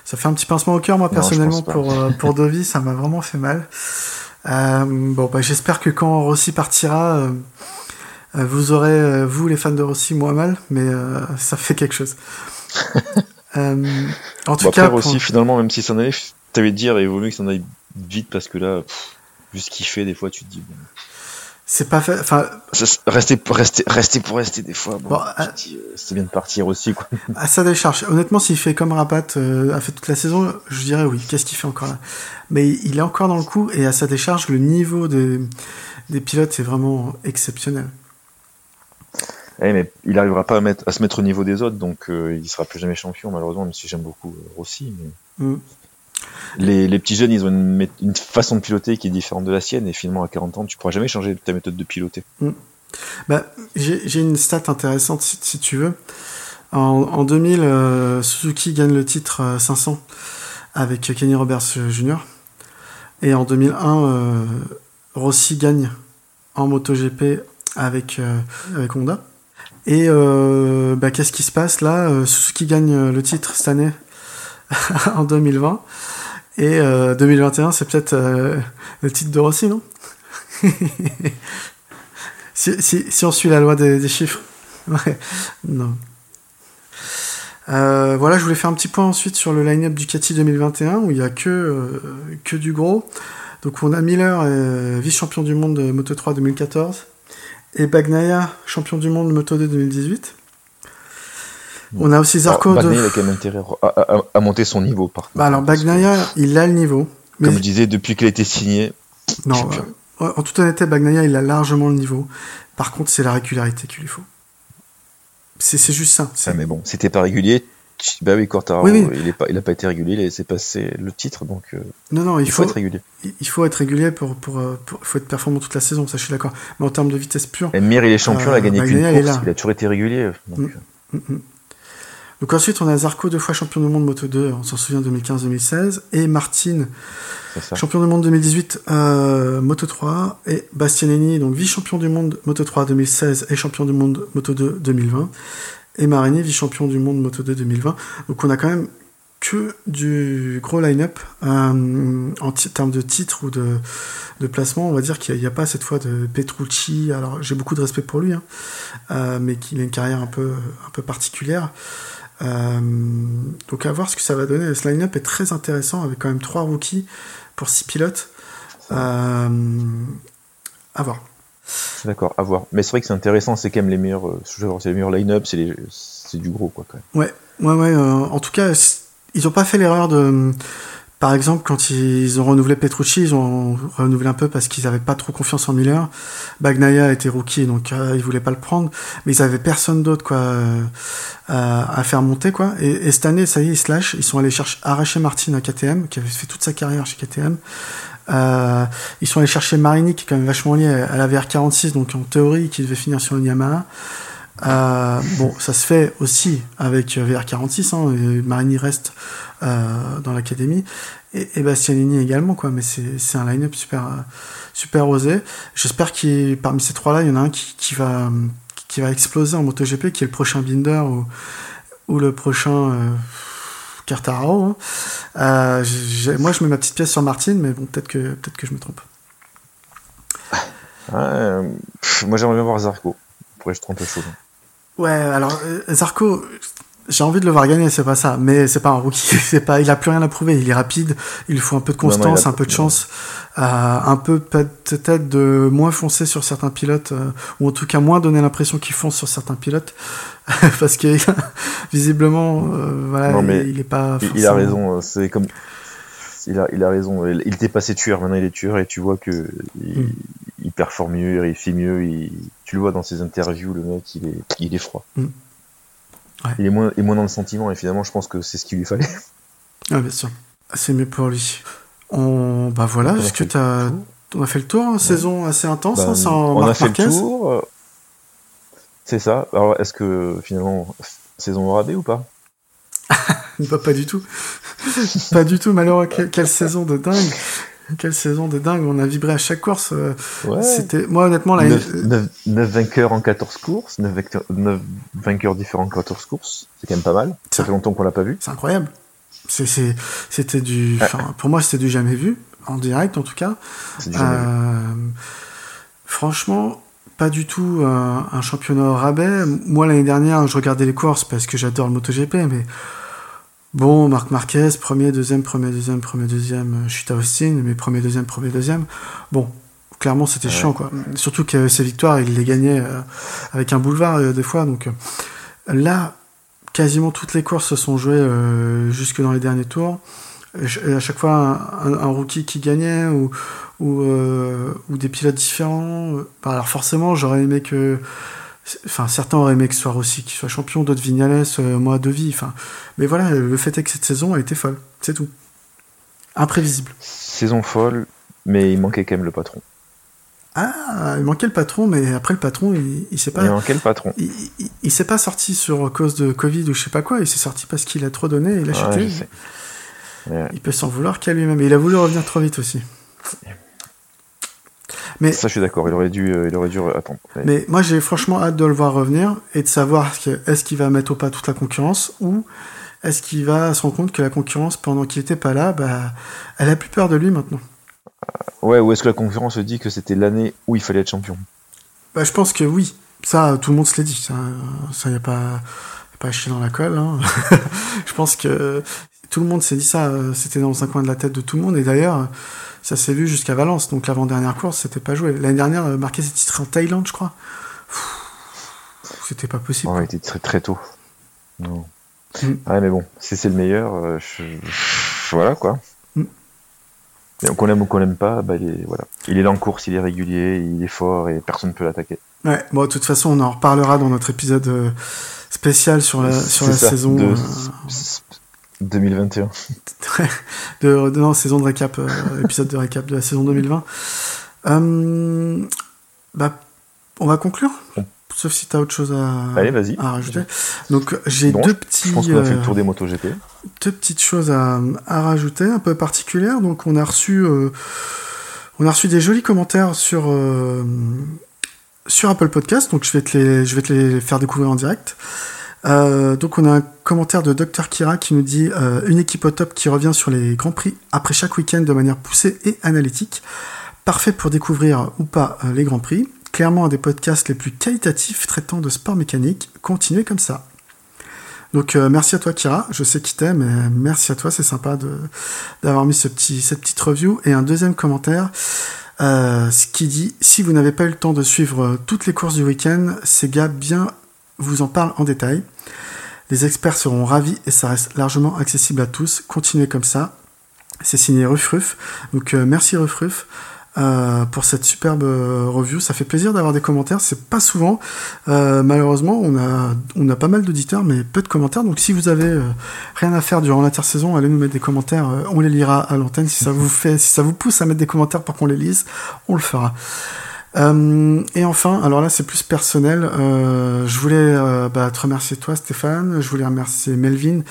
Ça fait un petit pincement au cœur, moi, personnellement, pour, pour Dovi. Ça m'a vraiment fait mal. bon, bah, j'espère que quand Rossi partira, vous aurez, vous, les fans de Rossi, moi mal, mais ça fait quelque chose. Euh, en tout cas, aussi, finalement, même si ça en allait, t'avais dire, il vaut mieux que ça en aille vite parce que là, vu ce qu'il fait, des fois, tu te dis. C'est pas fait. Enfin, rester, rester, rester pour rester des fois. Bon, euh, c'est bien de partir aussi, quoi. À sa décharge. Honnêtement, s'il fait comme Rapat euh, a fait toute la saison, je dirais oui. Qu'est-ce qu'il fait encore là? Mais il est encore dans le coup et à sa décharge, le niveau des, des pilotes est vraiment exceptionnel. Eh, mais il n'arrivera pas à, mettre, à, se mettre au niveau des autres, donc euh, il sera plus jamais champion, malheureusement, même si j'aime beaucoup euh, Rossi. Mais... Mm. Les, petits jeunes, ils ont une, façon de piloter qui est différente de la sienne, et finalement, à 40 ans, tu pourras jamais changer ta méthode de piloter. Mm. Bah, J'ai une stat intéressante, si, tu veux. En, en 2000, euh, Suzuki gagne le titre 500 avec Kenny Roberts Jr. Et en 2001, Rossi gagne en MotoGP avec, avec Honda. Et euh, bah, qu'est-ce qui se passe là? Euh, Suzuki gagne euh, le titre cette année en 2020. Et 2021, c'est peut-être le titre de Rossi, non? Si, on suit la loi des, chiffres. Non. voilà, je voulais faire un petit point ensuite sur le line-up Ducati 2021 où il n'y a que, que du gros. Donc on a Miller, vice-champion du monde de Moto 3 2014 et Bagnaia, champion du monde Moto 2 2018. On a aussi Zarco. de... Bagnaia a quand même intérêt à, monter son niveau. Par bah alors Bagnaia, il a le niveau. Mais... Comme je disais, depuis qu'il a été signé. Non, euh, en toute honnêteté, Bagnaia, il a largement le niveau. Par contre, c'est la régularité qu'il lui faut. C'est juste ça. Ah, mais bon, c'était pas régulier, bah oui, Quartaro, il n'a pas, il été régulier, il laissé passer le titre, donc euh, non, non, il, faut, être régulier. Il faut être régulier pour, pour, euh, pour, faut être performant toute la saison, ça je suis d'accord. Mais en termes de vitesse pure. Et Mir, il est champion, il a gagné qu'une course, il a toujours été régulier. Donc, mm, mm, mm. Donc, ensuite, on a Zarco, deux fois champion du monde Moto 2, on s'en souvient 2015-2016, et Martin, champion du monde 2018 Moto 3, et Bastianini, donc vice-champion du monde Moto 3 2016 et champion du monde Moto 2 2020 et Marini, vice-champion du monde Moto 2 2020. Donc on a quand même que du gros line-up euh, en termes de titres ou de, de placement. On va dire qu'il n'y a, pas cette fois de Petrucci. Alors j'ai beaucoup de respect pour lui, hein, euh, mais qu'il a une carrière un peu, un peu particulière. Euh, donc à voir ce que ça va donner. Ce line-up est très intéressant avec quand même trois rookies pour six pilotes. à voir. D'accord, à voir. Mais c'est vrai que c'est intéressant, c'est quand même les meilleurs, euh, les meilleurs line-up, c'est, c'est du gros, quoi, quand même. Ouais, ouais, ouais. Euh, en tout cas, ils n'ont pas fait l'erreur de. Par exemple, quand ils ont renouvelé Petrucci, ils ont renouvelé un peu parce qu'ils n'avaient pas trop confiance en Miller. Bagnaia était rookie, donc euh, ils voulaient pas le prendre, mais ils avaient personne d'autre quoi euh, à, faire monter quoi. Et, cette année, ça y est, ils se lâchent. Ils sont allés chercher arracher Martin à KTM, qui avait fait toute sa carrière chez KTM. Euh, ils sont allés chercher Marini, qui est quand même vachement lié à la VR46, donc en théorie, qui devait finir sur une Yamaha. Euh, bon, ça se fait aussi avec VR46, hein, Marini reste euh, dans l'académie, et, et, Bastianini également, quoi, mais c'est un line-up super, super osé. J'espère que parmi ces trois-là, il y en a un qui, qui, va, qui va exploser en MotoGP, qui est le prochain Binder ou, ou le prochain. Euh, Cartaro. Hein. Euh, moi, je mets ma petite pièce sur Martine, mais bon, peut-être que, peut que je me trompe. Euh, moi, j'aimerais bien voir Zarco. Pourrais je trompe chaud. Ouais, alors euh, Zarco, j'ai envie de le voir gagner, c'est pas ça, mais c'est pas un rookie, c'est pas, il a plus rien à prouver, il est rapide, il faut un peu de constance, un peu de chance, euh, un peu peut-être de moins foncer sur certains pilotes, euh, ou en tout cas moins donner l'impression qu'il fonce sur certains pilotes, parce que visiblement, euh, voilà, il, est pas. Il a raison, c'est comme. Il a, il a raison. Il était passé tueur, maintenant il est tueur et tu vois que il, mm. performe mieux, il réussit mieux. Il, tu le vois dans ses interviews, le mec, il est, il est froid. Mm. Il, est moins, est moins dans le sentiment et finalement, je pense que c'est ce qu'il lui fallait. Ah, bien sûr. C'est mieux pour lui. On... Bah voilà, est-ce que tu as... On a fait le tour, hein, saison assez intense, bah, hein, sans On a fait le tour. C'est ça. Alors, est-ce que finalement, saison au rabais ou pas? bah, pas du tout. pas du tout, malheureux. Que- quelle saison de dingue. Quelle saison de dingue. On a vibré à chaque course. euh, Ouais. C'était, moi, honnêtement, là, 9, vainqueurs en 14 courses, 9, vainqueurs différents en 14 courses, c'est quand même pas mal. Ça fait longtemps qu'on l'a pas vu. c'est incroyable. C'est, c'est, c'était du, enfin, pour moi, c'était du jamais vu. En direct, en tout cas. C'est du jamais vu. Euh, franchement, pas du tout un championnat au rabais. Moi, l'année dernière, je regardais les courses parce que j'adore le MotoGP, mais bon, Marc Marquez, premier, deuxième, premier, deuxième, premier, deuxième, euh, chute à Austin, mais premier, deuxième, premier, deuxième. Bon, clairement, c'était Ouais. chiant, quoi. Surtout que ses victoires, il les gagnait euh, avec un boulevard, euh, des fois. Donc là, quasiment toutes les courses se sont jouées jusque dans les derniers tours. À chaque fois, un, un- un rookie qui gagnait ou, ou, euh, ou des pilotes différents. Bah, alors forcément, j'aurais aimé que... Enfin, certains auraient aimé que ce soit Rossi qui soit champion, d'autres Vignales, euh, moi De Vie. Enfin, mais voilà, le fait est que cette saison a été folle. C'est tout. Imprévisible. Saison folle, mais il manquait quand même le patron. Ah, il manquait le patron, mais après le patron, il, il s'est pas... Il manquait le patron. Il, il- il s'est pas sorti sur cause de Covid ou je sais pas quoi, il s'est sorti parce qu'il a trop donné et il a chuté. Ouais. Il peut s'en vouloir qu'à lui-même. Il a voulu revenir trop vite aussi. Mais, Ça, je suis d'accord. Il aurait dû, euh, il aurait dû attendre. Mais moi, j'ai franchement hâte de le voir revenir et de savoir est-ce qu'il va mettre au pas toute la concurrence ou est-ce qu'il va se rendre compte que la concurrence, pendant qu'il était pas là, bah, elle a plus peur de lui maintenant. Ouais, ou est-ce que la conférence dit que c'était l'année où il fallait être champion? Bah, je pense que oui. Ça, tout le monde se l'est dit. Ça, ça y a pas, pas chier dans la colle. hein. je pense que tout le monde s'est dit ça. euh, C'était dans un coin de la tête de tout le monde. Et d'ailleurs, ça s'est vu jusqu'à Valence. Donc l'avant-dernière course, c'était pas joué. L'année dernière, euh, marqué ses titres en Thaïlande, je crois. C'était pas possible. Ouais, il était très très tôt. Non. Mm. Ouais, mais bon, si c'est le meilleur, euh, je- voilà quoi. Mm. Et qu'on aime ou qu'on l'aime pas, bah, il est, voilà. Il est là en course, il est régulier, il est fort et personne ne peut l'attaquer. Ouais, bon, de toute façon, on en reparlera dans notre épisode spécial sur la, sur C'est la ça, saison. de- euh, 2021. de, de- non, saison de récap, euh, épisode de récap de la saison 2020. Euh, bah, on va conclure, sauf si tu as autre chose à, Allez, vas-y. à rajouter. Donc, j'ai Bon, deux Je petits, pense qu'on a fait euh, le tour des MotoGP. deux petites choses à, à rajouter, un peu particulières. Donc, on a reçu, euh, on a reçu des jolis commentaires sur euh, sur Apple Podcast. Donc, je vais te les, je vais te les faire découvrir en direct. Euh, donc, on a un commentaire de Dr Kira qui nous dit euh, une équipe au top qui revient sur les grands prix après chaque week-end de manière poussée et analytique. Parfait pour découvrir ou pas euh, les grands prix. Clairement un des podcasts les plus qualitatifs traitant de sport mécanique. Continuez comme ça. Donc merci à toi Kira, je sais qui t'aime, merci à toi, c'est sympa d'avoir mis cette petite review et un deuxième commentaire qui dit si vous n'avez pas eu le temps de suivre toutes les courses du week-end, ces gars bien vous en parlent en détail. Les experts seront ravis et ça reste largement accessible à tous. Continuez comme ça. C'est signé Rufruf. Donc euh, merci Rufruf. euh, pour cette superbe euh, review, ça fait plaisir d'avoir des commentaires. C'est pas souvent, malheureusement, on a on a pas mal d'auditeurs, mais peu de commentaires. Donc si vous avez rien à faire durant l'intersaison, allez nous mettre des commentaires. on les lira à l'antenne si ça vous fait, si ça vous pousse à mettre des commentaires pour qu'on les lise, on le fera. Euh, et enfin, alors là c'est plus personnel. euh, je voulais euh, bah, te remercier toi Stéphane. Je voulais remercier Melvin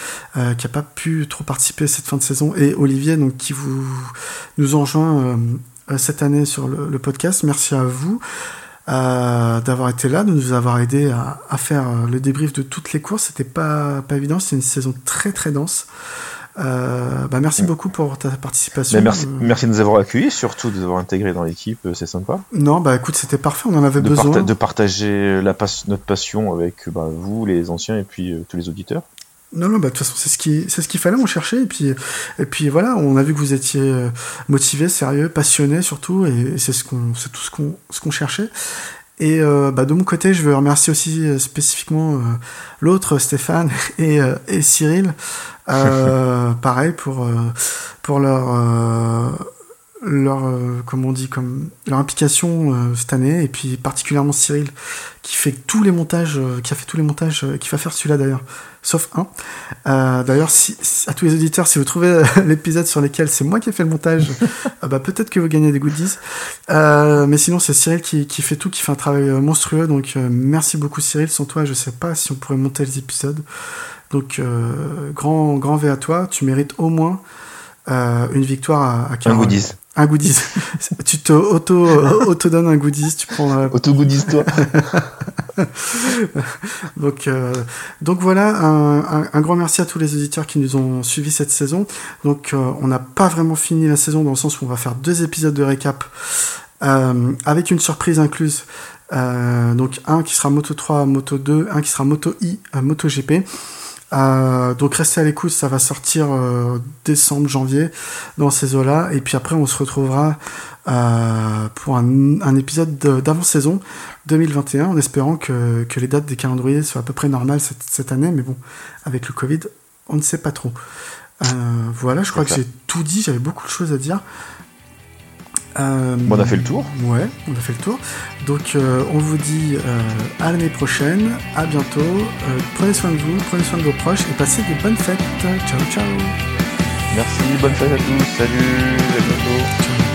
qui a pas pu trop participer cette fin de saison et Olivier donc qui vous nous euh, cette année sur le, podcast. Merci à vous d'avoir été là, de nous avoir aidé à, faire le débrief de toutes les courses. C'était pas pas évident. C'était une saison très très dense. Euh, bah, merci beaucoup pour ta participation. Mais merci, Euh, merci de nous avoir accueillis, surtout de nous avoir intégrés dans l'équipe, euh, c'est sympa. Non, bah écoute, c'était parfait. On en avait De, besoin. parta- de partager la pas- notre passion avec bah, vous, les anciens, et puis euh, tous les auditeurs. Non, non, bah, de toute façon, c'est ce qui, c'est ce qu'il fallait, on cherchait, et puis, et puis voilà, on a vu que vous étiez motivé, sérieux, passionné surtout, et, c'est ce qu'on, c'est tout ce qu'on, ce qu'on cherchait. Et euh, bah, de mon côté, je veux remercier aussi euh, spécifiquement euh, l'autre Stéphane et, euh, et Cyril, euh, pareil pour pour leur euh, leur euh, comment on dit comme leur implication euh, cette année et puis particulièrement Cyril qui fait tous les montages euh, qui a fait tous les montages euh, qui va faire celui-là d'ailleurs sauf un. Euh, d'ailleurs si, si- à tous les auditeurs si vous trouvez euh, l'épisode sur lequel c'est moi qui ai fait le montage euh, bah, peut-être que vous gagnez des goodies. Euh, mais sinon c'est Cyril qui, qui fait tout qui fait un travail monstrueux. Donc euh, merci beaucoup Cyril. Sans toi je sais pas si on pourrait monter les épisodes. Donc, euh, grand, grand V à toi. Tu mérites au moins euh, une victoire à, à Un goodies. Un goodies. tu te auto, euh, auto donnes un goodies. Tu prends. euh, Auto goodies toi. donc, euh, donc voilà, un, un- un grand merci à tous les auditeurs qui nous ont suivis cette saison. Donc, euh, on n'a pas vraiment fini la saison dans le sens où on va faire deux épisodes de récap euh, avec une surprise incluse. Euh, donc, un qui sera Moto 3, Moto 2, un qui sera Moto I, Moto GP. Euh, donc restez à l'écoute, ça va sortir euh, décembre, janvier dans ces eaux-là. Et puis après, on se retrouvera euh, pour un, un épisode de- d'avant-saison 2021 en espérant que, que les dates des calendriers soient à peu près normales cette, cette année. Mais bon, avec le Covid, on ne sait pas trop. Euh, voilà, je crois que j'ai tout dit, j'avais beaucoup de choses à dire. Euh, Bon, on a fait le tour. Ouais, on a fait le tour. Donc euh, on vous dit euh, à l'année prochaine, à bientôt. Prenez soin de vous, prenez soin de vos proches et passez de bonnes fêtes. Ciao ciao. Merci, bonne fête à tous. Salut, à bientôt. Ciao.